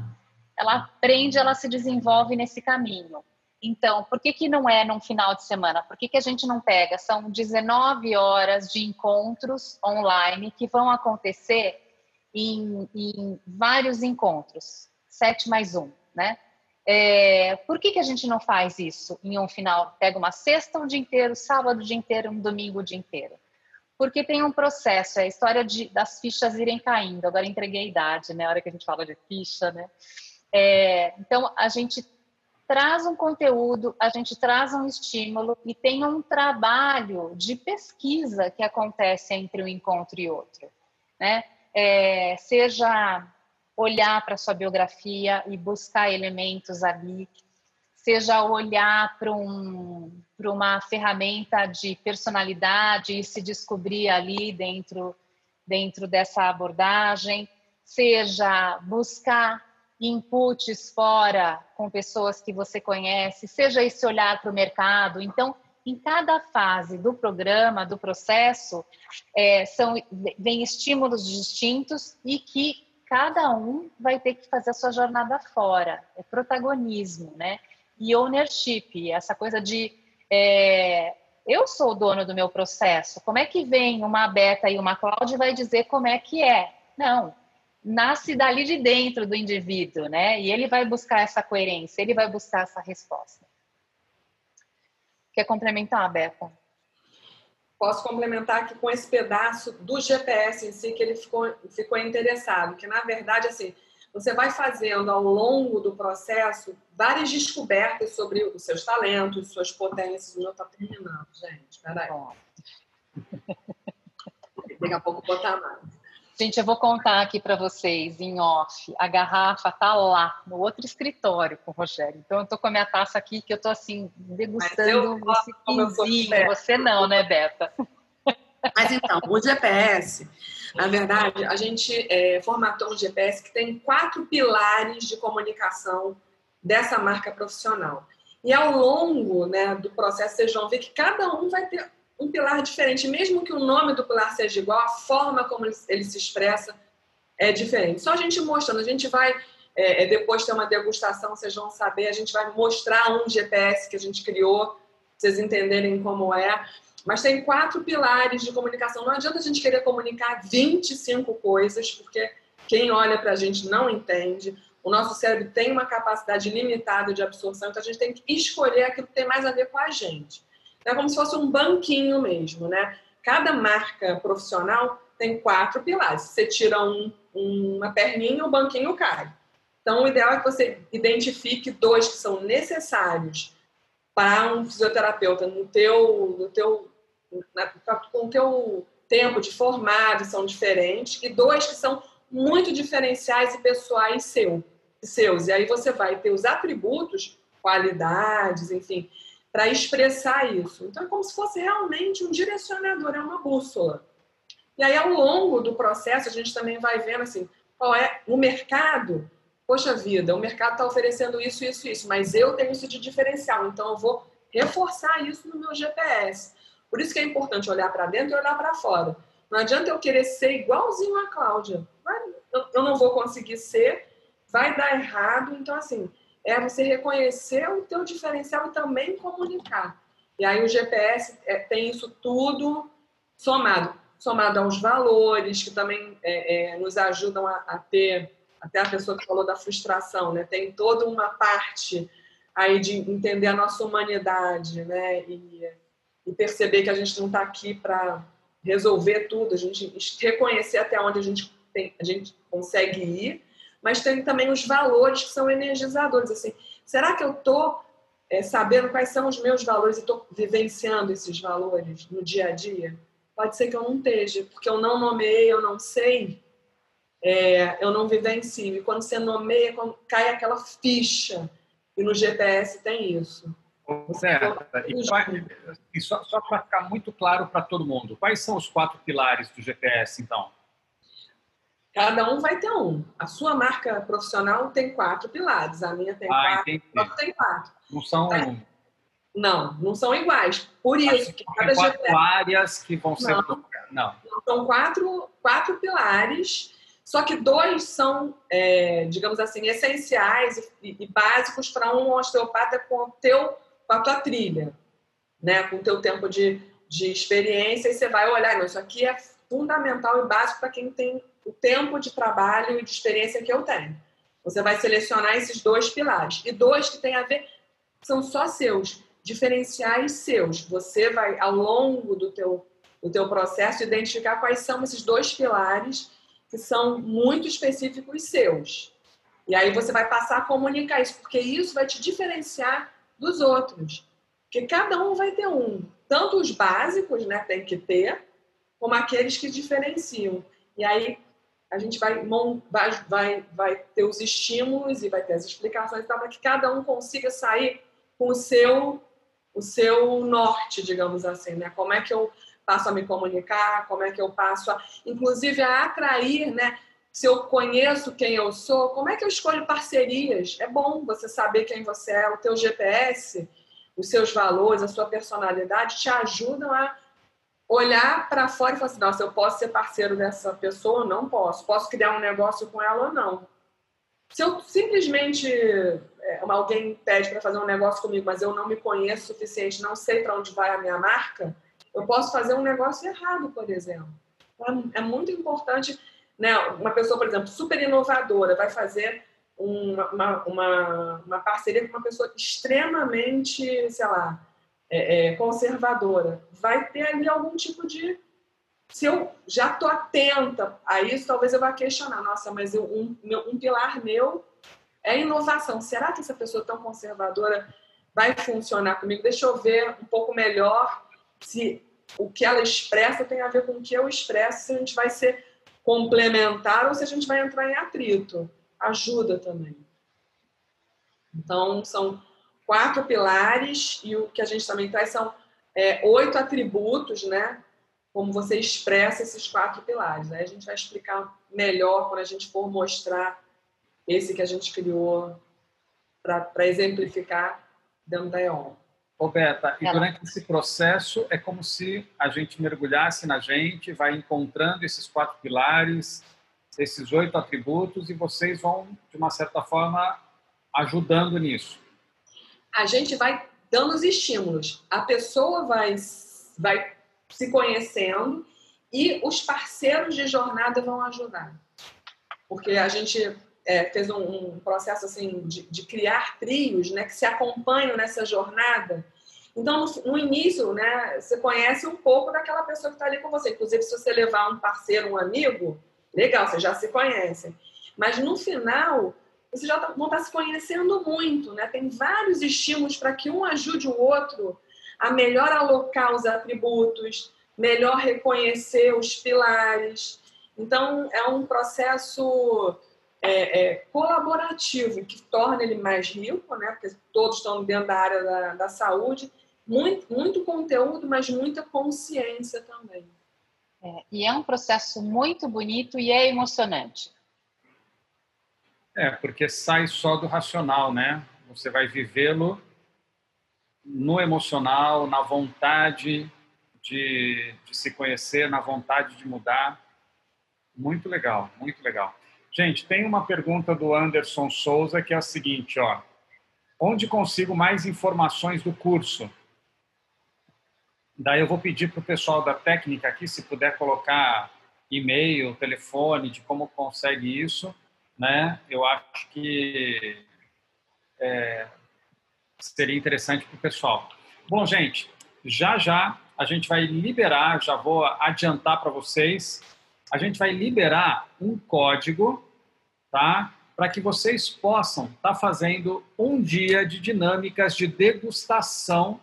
ela aprende, ela se desenvolve nesse caminho. Então, por que, que não é num final de semana? Por que, que a gente não pega? São 19 horas de encontros online que vão acontecer em, em vários encontros, sete mais um, né? É, por que, que a gente não faz isso em um final? Pega uma sexta um dia inteiro, sábado o dia inteiro, um domingo o dia inteiro. Porque tem um processo, é a história de, das fichas irem caindo. Agora entreguei a idade, né? A hora que a gente fala de ficha, né? É, então, a gente traz um conteúdo, a gente traz um estímulo e tem um trabalho de pesquisa que acontece entre um encontro e outro, né? É, seja olhar para sua biografia e buscar elementos ali, seja olhar para um, uma ferramenta de personalidade e se descobrir ali dentro, dentro dessa abordagem, seja buscar inputs fora com pessoas que você conhece, seja esse olhar para o mercado. Então, em cada fase do programa, do processo, é, são, vem estímulos distintos e que cada um vai ter que fazer a sua jornada fora. É protagonismo, né? E ownership, essa coisa de é, eu sou o dono do meu processo. Como é que vem uma Beta e uma Cláudia e vai dizer como é que é? Não. Nasce dali de dentro do indivíduo, né? E ele vai buscar essa coerência, ele vai buscar essa resposta. Quer complementar, Beta? Posso complementar aqui com esse pedaço do GPS em si que ele ficou, ficou interessado, que na verdade, assim, você vai fazendo ao longo do processo várias descobertas sobre os seus talentos, suas potências. O meu está terminando, gente, peraí. Daqui a pouco botar mais. Gente, eu vou contar aqui para vocês em off. A garrafa tá lá no outro escritório com o Rogério. Então eu tô com a minha taça aqui que eu tô assim degustando esse quinzinho. Você não, né, Beta? Mas então, o GPS, na verdade, a gente é, formatou um GPS que tem quatro pilares de comunicação dessa marca profissional. E ao longo né, do processo, vocês vão ver que cada um vai ter um pilar diferente, mesmo que o nome do pilar seja igual, a forma como ele se expressa é diferente. Só a gente mostrando, a gente vai é, é, depois ter uma degustação, vocês vão saber. A gente vai mostrar um GPS que a gente criou, vocês entenderem como é. Mas tem quatro pilares de comunicação. Não adianta a gente querer comunicar 25 coisas, porque quem olha para a gente não entende. O nosso cérebro tem uma capacidade limitada de absorção, então a gente tem que escolher aquilo que tem mais a ver com a gente. É como se fosse um banquinho mesmo, né? Cada marca profissional tem quatro pilares. Você tira um, uma perninha, o banquinho cai. Então, o ideal é que você identifique dois que são necessários para um fisioterapeuta no teu, no teu, na, com o teu tempo de formado, são diferentes, e dois que são muito diferenciais e pessoais seu, seus. E aí você vai ter os atributos, qualidades, enfim, para expressar isso. Então é como se fosse realmente um direcionador, é uma bússola. E aí ao longo do processo a gente também vai vendo assim, qual é o mercado. Poxa vida, o mercado está oferecendo isso, isso, isso, mas eu tenho isso de diferencial, então eu vou reforçar isso no meu GPS. Por isso que é importante olhar para dentro e olhar para fora. Não adianta eu querer ser igualzinho a Cláudia. Eu não vou conseguir ser, vai dar errado. Então, assim, é você reconhecer o teu diferencial e também comunicar. E aí o GPS é, tem isso tudo somado, somado aos valores que também é, é, nos ajudam a, a, ter, até a pessoa que falou da frustração, né? Tem toda uma parte aí de entender a nossa humanidade, né? E, e perceber que a gente não está aqui para resolver tudo, a gente reconhecer até onde a gente tem, a gente consegue ir mas tem também os valores que são energizadores. Assim, será que eu estou é, sabendo quais são os meus valores e estou vivenciando esses valores no dia a dia? Pode ser que eu não esteja, porque eu não nomeei, eu não sei, é, eu não vivencio. E quando você nomeia, quando cai aquela ficha, e no GPS tem isso. Certo. E, só, só para ficar muito claro para todo mundo, quais são os quatro pilares do GPS, então? Cada um vai ter um. A sua marca profissional tem quatro pilares, a minha tem ah, quatro, a tem quatro. Não são. É. Não, não são iguais. Por isso que cada quatro GPS... áreas que vão ser. Não, não. São quatro, quatro pilares, só que dois são, é, digamos assim, essenciais e, e básicos para um osteopata com, o teu, com a tua trilha, né? com o teu tempo de, de experiência, e você vai olhar, não, isso aqui é fundamental e básico para quem tem o tempo de trabalho e de experiência que eu tenho. Você vai selecionar esses dois pilares. E dois que têm a ver, são só seus, diferenciais seus. Você vai, ao longo do teu, do teu processo, identificar quais são esses dois pilares que são muito específicos seus. E aí você vai passar a comunicar isso, porque isso vai te diferenciar dos outros. Porque cada um vai ter um. Tanto os básicos, né, tem que ter, como aqueles que diferenciam. E aí a gente vai, vai, vai, vai ter os estímulos e vai ter as explicações para que cada um consiga sair com o seu, o seu norte, digamos assim, né? Como é que eu passo a me comunicar, como é que eu passo a, inclusive, a atrair, né? Se eu conheço quem eu sou, como é que eu escolho parcerias? É bom você saber quem você é, o teu GPS, os seus valores, a sua personalidade te ajudam a olhar para fora e falar assim, nossa, eu posso ser parceiro dessa pessoa ou não posso? Posso criar um negócio com ela ou não? Se eu simplesmente é, alguém pede para fazer um negócio comigo, mas eu não me conheço o suficiente, não sei para onde vai a minha marca, eu posso fazer um negócio errado, por exemplo. Então, é muito importante, né? Uma pessoa, por exemplo, super inovadora, vai fazer uma, uma, uma, uma parceria com uma pessoa extremamente, sei lá, é, é, conservadora, vai ter ali algum tipo de. Se eu já estou atenta a isso, talvez eu vá questionar: nossa, mas eu, um, um pilar meu é inovação. Será que essa pessoa tão conservadora vai funcionar comigo? Deixa eu ver um pouco melhor se o que ela expressa tem a ver com o que eu expresso, se a gente vai ser complementar ou se a gente vai entrar em atrito. Ajuda também. Então, são quatro pilares e o que a gente também traz são é, oito atributos, né? Como você expressa esses quatro pilares. Aí a gente vai explicar melhor quando a gente for mostrar esse que a gente criou para exemplificar dentro da EON. Roberta, e durante esse processo é como se a gente mergulhasse na gente, vai encontrando esses quatro pilares esses oito atributos e vocês vão, de uma certa forma, ajudando nisso. A gente vai dando os estímulos. A pessoa vai, vai se conhecendo e os parceiros de jornada vão ajudar. Porque a gente é, fez um, um, processo assim de, de, criar trios né, que se acompanham nessa jornada. Então, no, início, né, você conhece um pouco daquela pessoa que está ali com você. Inclusive, se você levar um parceiro, um amigo, legal, você já se conhece. Mas no final, você já vão estar se conhecendo muito. Né? Tem vários estímulos para que um ajude o outro a melhor alocar os atributos, melhor reconhecer os pilares. Então, é um processo é, é, colaborativo que torna ele mais rico, né? porque todos estão dentro da área da, da saúde. Muito, muito conteúdo, mas muita consciência também. É, e é um processo muito bonito e é emocionante. É, porque sai só do racional, né? Você vai vivê-lo no emocional, na vontade de, de se conhecer, na vontade de mudar. Muito legal, muito legal. Gente, tem uma pergunta do Anderson Souza que é a seguinte, ó. Onde consigo mais informações do curso? Daí eu vou pedir para o pessoal da técnica aqui, se puder colocar e-mail, telefone, de como consegue isso, né? Eu acho que é, seria interessante para o pessoal. Bom, gente, já já a gente vai liberar, já vou adiantar para vocês, a gente vai liberar um código, tá? Para que vocês possam estar tá fazendo um dia de dinâmicas de degustação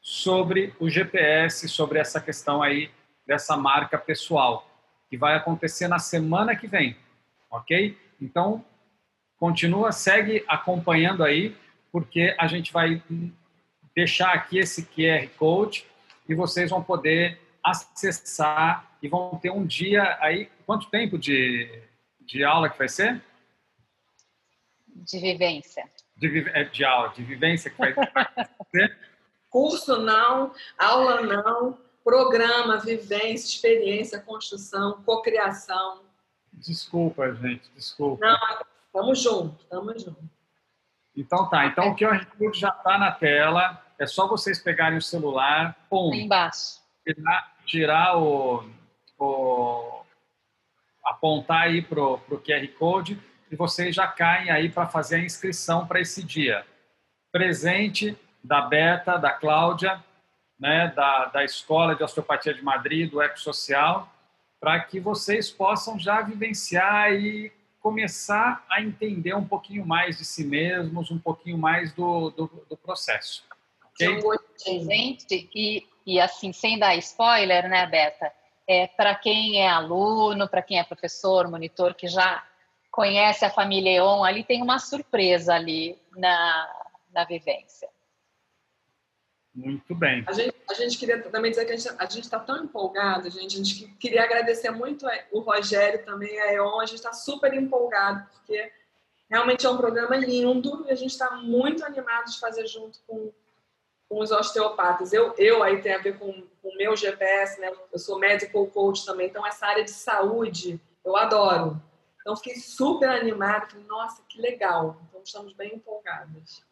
sobre o GPS, sobre essa questão aí dessa marca pessoal, que vai acontecer na semana que vem, ok? Então, continua, segue acompanhando aí, porque a gente vai deixar aqui esse QR Code e vocês vão poder acessar e vão ter um dia aí. Quanto tempo de, de aula que vai ser? De vivência. De, é, de aula, de vivência que vai ser? Curso não, aula não, programa, vivência, experiência, construção, cocriação. Desculpa, gente, desculpa. Não, tamo junto, tamo junto. Então tá, então o QR Code já está na tela, é só vocês pegarem o celular, pum, embaixo. Tirar, tirar o, o, apontar aí pro, pro QR Code e vocês já caem aí para fazer a inscrição para esse dia. Presente da Beta, da Cláudia, né, da, da Escola de Osteopatia de Madrid, do Ecosocial, para que vocês possam já vivenciar e começar a entender um pouquinho mais de si mesmos, um pouquinho mais do, do, do processo. Okay? Presente e, e assim, sem dar spoiler, né, Beta? É, para quem é aluno, para quem é professor, monitor, que já conhece a família EON, ali tem uma surpresa ali na, na vivência. Muito bem. A gente, a gente queria também dizer que a gente está tão empolgado, gente. A gente queria agradecer muito o Rogério também, a EON. A gente está super empolgado, porque realmente é um programa lindo e a gente está muito animado de fazer junto com, com os osteopatas. Eu, eu aí tem a ver com o meu GPS, né? Eu sou medical coach também, então essa área de saúde eu adoro. Então fiquei super animada, falei, nossa, que legal. Então estamos bem empolgadas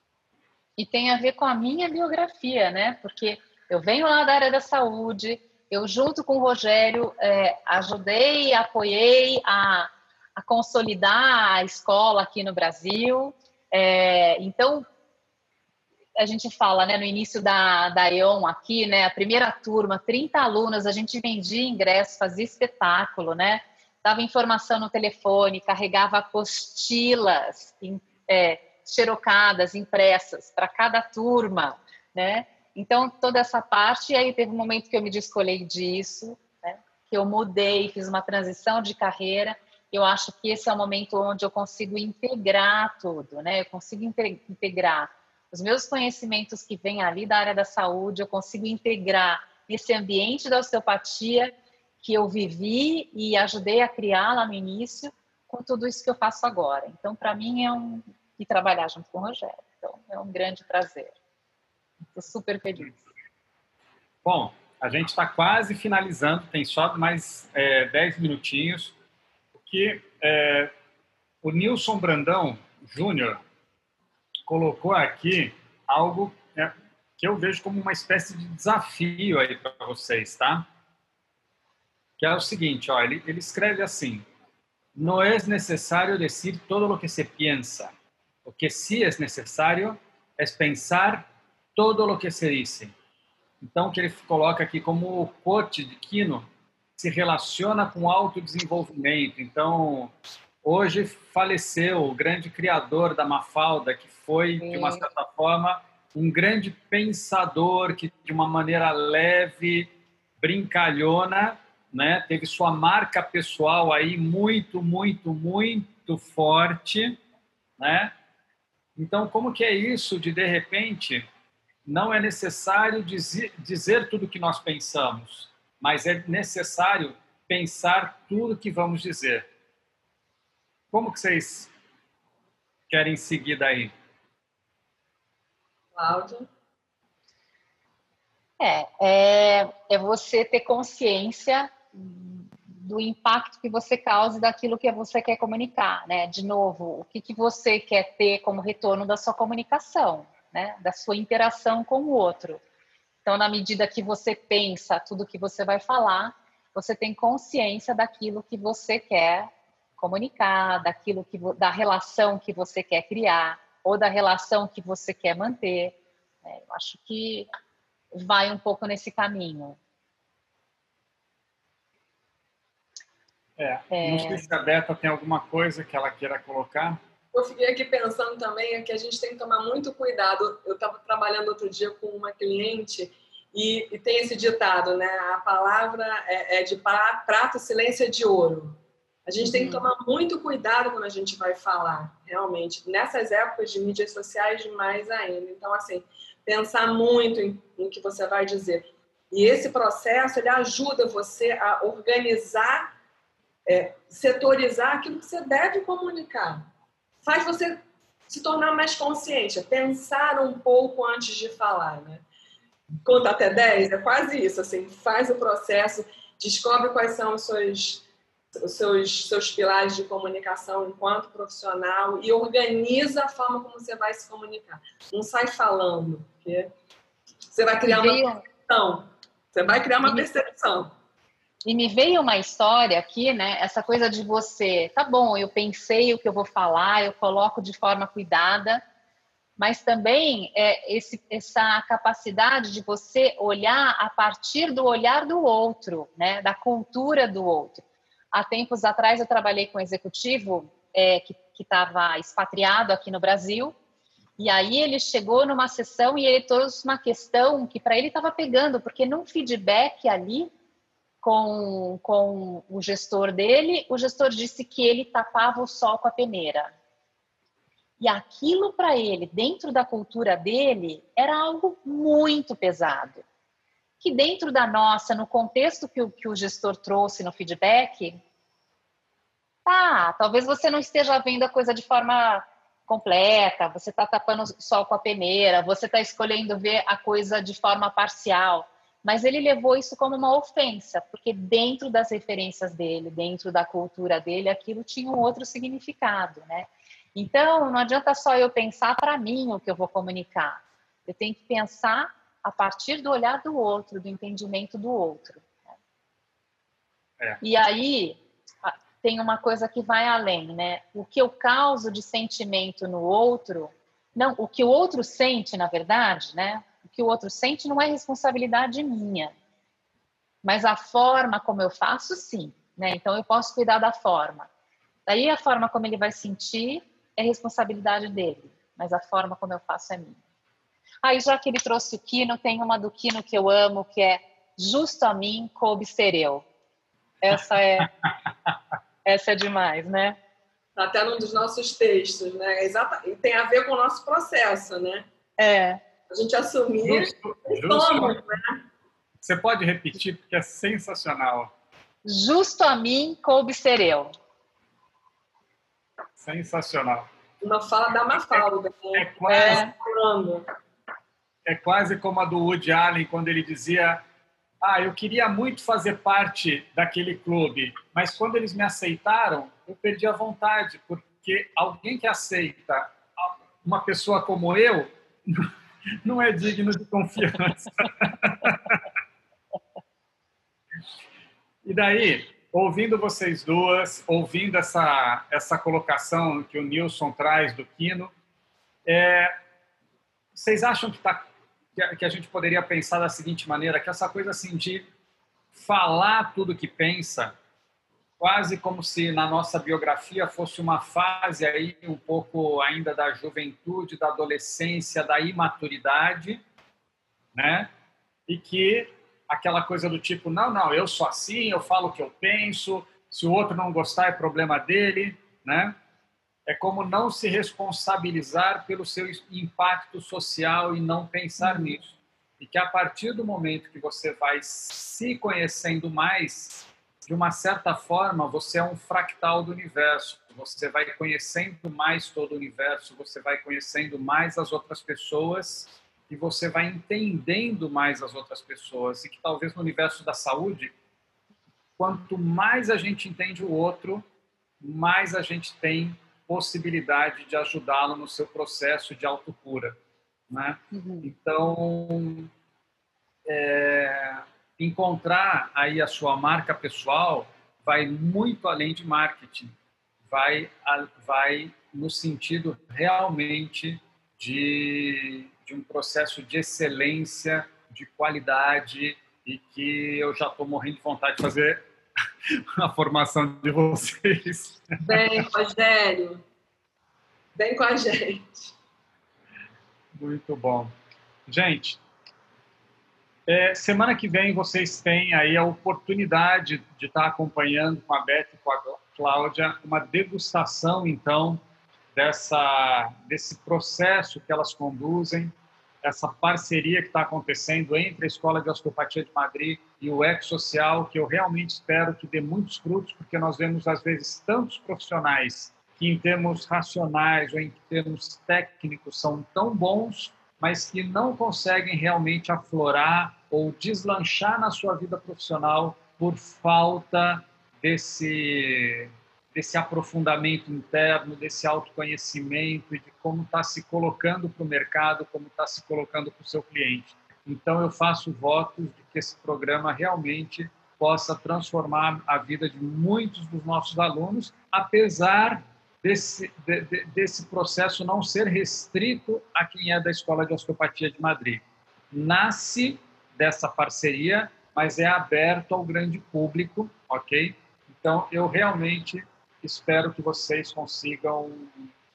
e tem a ver com a minha biografia, né? Porque eu venho lá da área da saúde, eu junto com o Rogério é, ajudei, apoiei a, a, consolidar a escola aqui no Brasil. É, então a gente fala, né, no início da, da aqui, né, a primeira turma, 30 alunas, a gente vendia ingressos, fazia espetáculo, né, dava informação no telefone, carregava apostilas, é, xerocadas, impressas para cada turma, né? Então, toda essa parte, e aí teve um momento que eu me descolei disso, né? que eu mudei, fiz uma transição de carreira, eu acho que esse é o momento onde eu consigo integrar tudo, né? Eu consigo integrar os meus conhecimentos que vêm ali da área da saúde, eu consigo integrar esse ambiente da osteopatia que eu vivi e ajudei a criar lá no início com tudo isso que eu faço agora. Então, para mim, é um, e trabalhar junto com o Rogério. Então, é um grande prazer. Estou super feliz. Bom, a gente está quase finalizando, tem só mais é, 10 minutinhos. que é, o Nilson Brandão Júnior colocou aqui algo né, que eu vejo como uma espécie de desafio aí para vocês, tá? Que é o seguinte, ó, ele, ele escreve assim: não é necessário dizer todo o que se pensa. O que sí é necessário é pensar todo o que se diz. Então, que ele coloca aqui como o quote de Kino se relaciona com autodesenvolvimento. Então, hoje faleceu o grande criador da Mafalda, que foi, de uma certa forma, um grande pensador que, de uma maneira leve, brincalhona, né, teve sua marca pessoal aí muito, muito, muito forte, né? Então, como que é isso de, de repente, não é necessário dizer, tudo o que nós pensamos, mas é necessário pensar tudo o que vamos dizer. Como que vocês querem seguir daí? Cláudia? É, é, é você ter consciência do impacto que você causa daquilo que você quer comunicar, né? De novo, o que, que você quer ter como retorno da sua comunicação, né? Da sua interação com o outro. Então, na medida que você pensa tudo que você vai falar, você tem consciência daquilo que você quer comunicar, daquilo que da relação que você quer criar ou da relação que você quer manter. É, eu acho que vai um pouco nesse caminho. É, é... Não sei se a Beta tem alguma coisa que ela queira colocar. Eu fiquei aqui pensando também que a gente tem que tomar muito cuidado. Eu estava trabalhando outro dia com uma cliente e, e, tem esse ditado, né? A palavra é, é de prato, silêncio é de ouro. A gente tem que uhum. tomar muito cuidado quando a gente vai falar, realmente. Nessas épocas de mídias sociais, mais ainda. Então, assim, pensar muito em, em que você vai dizer. E esse processo, ele ajuda você a organizar é, setorizar aquilo que você deve comunicar. Faz você se tornar mais consciente, pensar um pouco antes de falar, né? Conta até 10, é quase isso, assim, faz o processo, descobre quais são os seus, os seus, seus pilares de comunicação enquanto profissional e organiza a forma como você vai se comunicar. Não sai falando, porque você vai criar uma percepção. Você vai criar uma percepção. E me veio uma história aqui, né? Essa coisa de você, tá bom, eu pensei o que eu vou falar, eu coloco de forma cuidada, mas também é esse, essa capacidade de você olhar a partir do olhar do outro, né? Da cultura do outro. Há tempos atrás eu trabalhei com um executivo é, que estava expatriado aqui no Brasil, e aí ele chegou numa sessão e ele trouxe uma questão que para ele estava pegando, porque num feedback ali com, com o gestor dele, o gestor disse que ele tapava o sol com a peneira. E aquilo para ele, dentro da cultura dele, era algo muito pesado. Que dentro da nossa, no contexto que o, que o gestor trouxe no feedback, tá, talvez você não esteja vendo a coisa de forma completa, você está tapando o sol com a peneira, você está escolhendo ver a coisa de forma parcial mas ele levou isso como uma ofensa, porque dentro das referências dele, dentro da cultura dele, aquilo tinha um outro significado, né? Então, não adianta só eu pensar para mim o que eu vou comunicar. Eu tenho que pensar a partir do olhar do outro, do entendimento do outro. Né? É. E aí tem uma coisa que vai além, né? O que eu causo de sentimento no outro, não, o que o outro sente, na verdade, né? O que o outro sente não é responsabilidade minha. Mas a forma como eu faço, sim. Né? Então, eu posso cuidar da forma. Daí, a forma como ele vai sentir é responsabilidade dele. Mas a forma como eu faço é minha. Aí, já que ele trouxe o Kino, tem uma do Kino que eu amo, que é Justo a mim coube ser eu. Essa é, essa é demais, né? Tá até num dos nossos textos, né? Exata, tem a ver com o nosso processo, né? É. A gente assumir justo, justo. né? Você pode repetir, porque é sensacional. Justo a mim coube ser eu. Sensacional. Uma fala da Mafalda. É, é, quase, é. é quase como a do Woody Allen, quando ele dizia ah, eu queria muito fazer parte daquele clube, mas quando eles me aceitaram, eu perdi a vontade, porque alguém que aceita uma pessoa como eu não é digno de confiança. e daí, ouvindo vocês duas, ouvindo essa, essa colocação que o Nilson traz do Quino, é, vocês acham que, tá, que a gente poderia pensar da seguinte maneira, que essa coisa assim de falar tudo que pensa, quase como se na nossa biografia fosse uma fase aí um pouco ainda da juventude, da adolescência, da imaturidade, né? E que aquela coisa do tipo, não, não, eu sou assim, eu falo o que eu penso, se o outro não gostar é problema dele, né? É como não se responsabilizar pelo seu impacto social e não pensar nisso. E que a partir do momento que você vai se conhecendo mais, de uma certa forma, você é um fractal do universo. Você vai conhecendo mais todo o universo, você vai conhecendo mais as outras pessoas e você vai entendendo mais as outras pessoas. E que talvez no universo da saúde, quanto mais a gente entende o outro, mais a gente tem possibilidade de ajudá-lo no seu processo de autocura. Né? Uhum. Então, é, encontrar aí a sua marca pessoal vai muito além de marketing, vai, vai no sentido realmente de de um processo de excelência, de qualidade e que eu já estou morrendo de vontade de fazer a formação de vocês. Bem, Rogério, vem com a gente. Muito bom. Gente, é, semana que vem vocês têm aí a oportunidade de estar acompanhando com a Beth e com a Cláudia uma degustação, então, dessa, desse processo que elas conduzem, essa parceria que está acontecendo entre a Escola de Osteopatia de Madrid e o Ex Social, que eu realmente espero que dê muitos frutos, porque nós vemos, às vezes, tantos profissionais que, em termos racionais ou em termos técnicos, são tão bons, mas que não conseguem realmente aflorar ou deslanchar na sua vida profissional por falta desse desse aprofundamento interno, desse autoconhecimento e de como está se colocando para o mercado, como está se colocando para o seu cliente. Então, eu faço votos de que esse programa realmente possa transformar a vida de muitos dos nossos alunos, apesar desse, de, de, desse processo não ser restrito a quem é da Escola de Osteopatia de Madrid. Nasce dessa parceria, mas é aberto ao grande público, ok? Então, eu realmente Espero que vocês consigam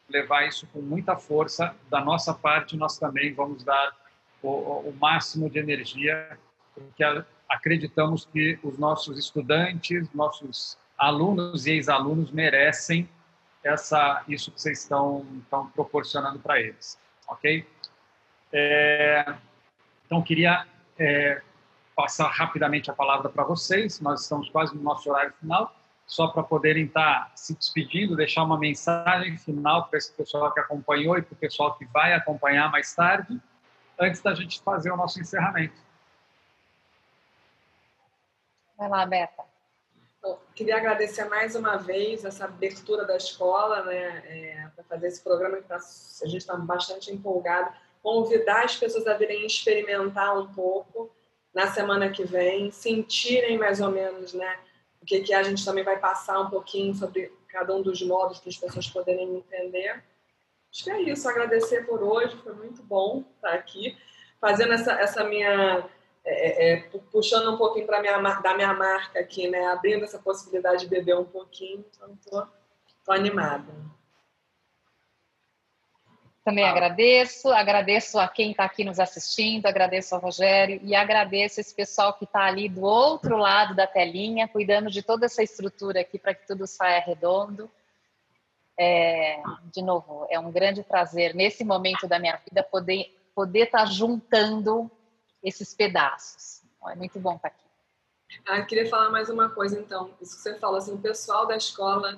levar isso com muita força. Da nossa parte, nós também vamos dar o, o máximo de energia, porque acreditamos que os nossos estudantes, nossos alunos e ex-alunos merecem essa isso que vocês estão, estão proporcionando para eles, ok? É, então queria é, passar rapidamente a palavra para vocês. Nós estamos quase no nosso horário final só para poderem estar tá se despedindo, deixar uma mensagem final para esse pessoal que acompanhou e para o pessoal que vai acompanhar mais tarde, antes da gente fazer o nosso encerramento. Vai lá, Beta. Bom, queria agradecer mais uma vez essa abertura da escola, né, é, para fazer esse programa que tá, a gente está bastante empolgado. Convidar as pessoas a virem experimentar um pouco na semana que vem, sentirem mais ou menos, né, o que, que a gente também vai passar um pouquinho sobre cada um dos modos para as pessoas poderem entender. Acho que é isso. Agradecer por hoje, foi muito bom estar aqui, fazendo essa, essa minha. É, é, é puxando um pouquinho para minha, da minha marca aqui, né? Abrindo essa possibilidade de beber um pouquinho. Então, estou animada. Também ah. agradeço, agradeço a quem está aqui nos assistindo, agradeço ao Rogério e agradeço esse pessoal que está ali do outro lado da telinha, cuidando de toda essa estrutura aqui para que tudo saia redondo. É, de novo, é um grande prazer nesse momento da minha vida poder poder estar tá juntando esses pedaços. É muito bom estar tá aqui. Ah, queria falar mais uma coisa, então. Isso que você falou, assim, o pessoal da escola,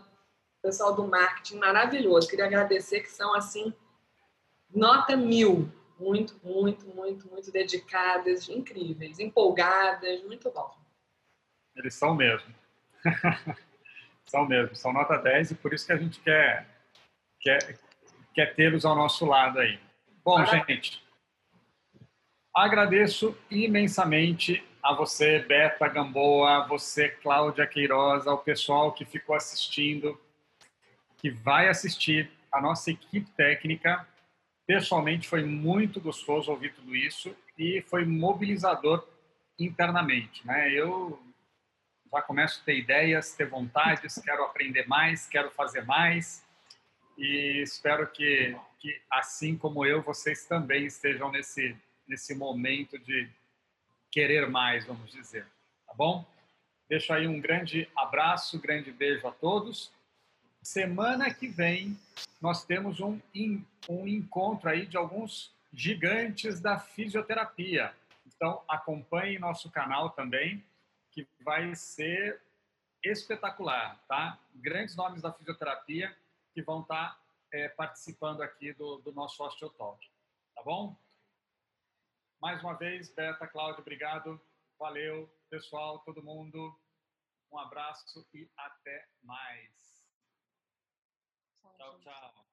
o pessoal do marketing, maravilhoso. Queria agradecer que são, assim, nota mil. muito, muito, muito, muito dedicadas, incríveis, empolgadas, muito bom. Eles são mesmo. são mesmo, são nota 10 e por isso que a gente quer, quer, quer tê-los ao nosso lado aí. Bom, gente, agradeço imensamente a você, Beta Gamboa, a você, Cláudia Queiroz, ao pessoal que ficou assistindo, que vai assistir, a nossa equipe técnica. Pessoalmente, foi muito gostoso ouvir tudo isso e foi mobilizador internamente. Né? Eu já começo a ter ideias, ter vontades, quero aprender mais, quero fazer mais e espero que, que assim como eu, vocês também estejam nesse, nesse momento de querer mais, vamos dizer. Tá bom? Deixo aí um grande abraço, grande beijo a todos. Semana que vem nós temos um, um encontro aí de alguns gigantes da fisioterapia. Então acompanhe nosso canal também, que vai ser espetacular, tá? Grandes nomes da fisioterapia que vão estar é, participando aqui do, do nosso Osteotalk, tá bom? Mais uma vez, Beta, Cláudio, obrigado. Valeu, pessoal, todo mundo. Um abraço e até mais. Ciao ciao.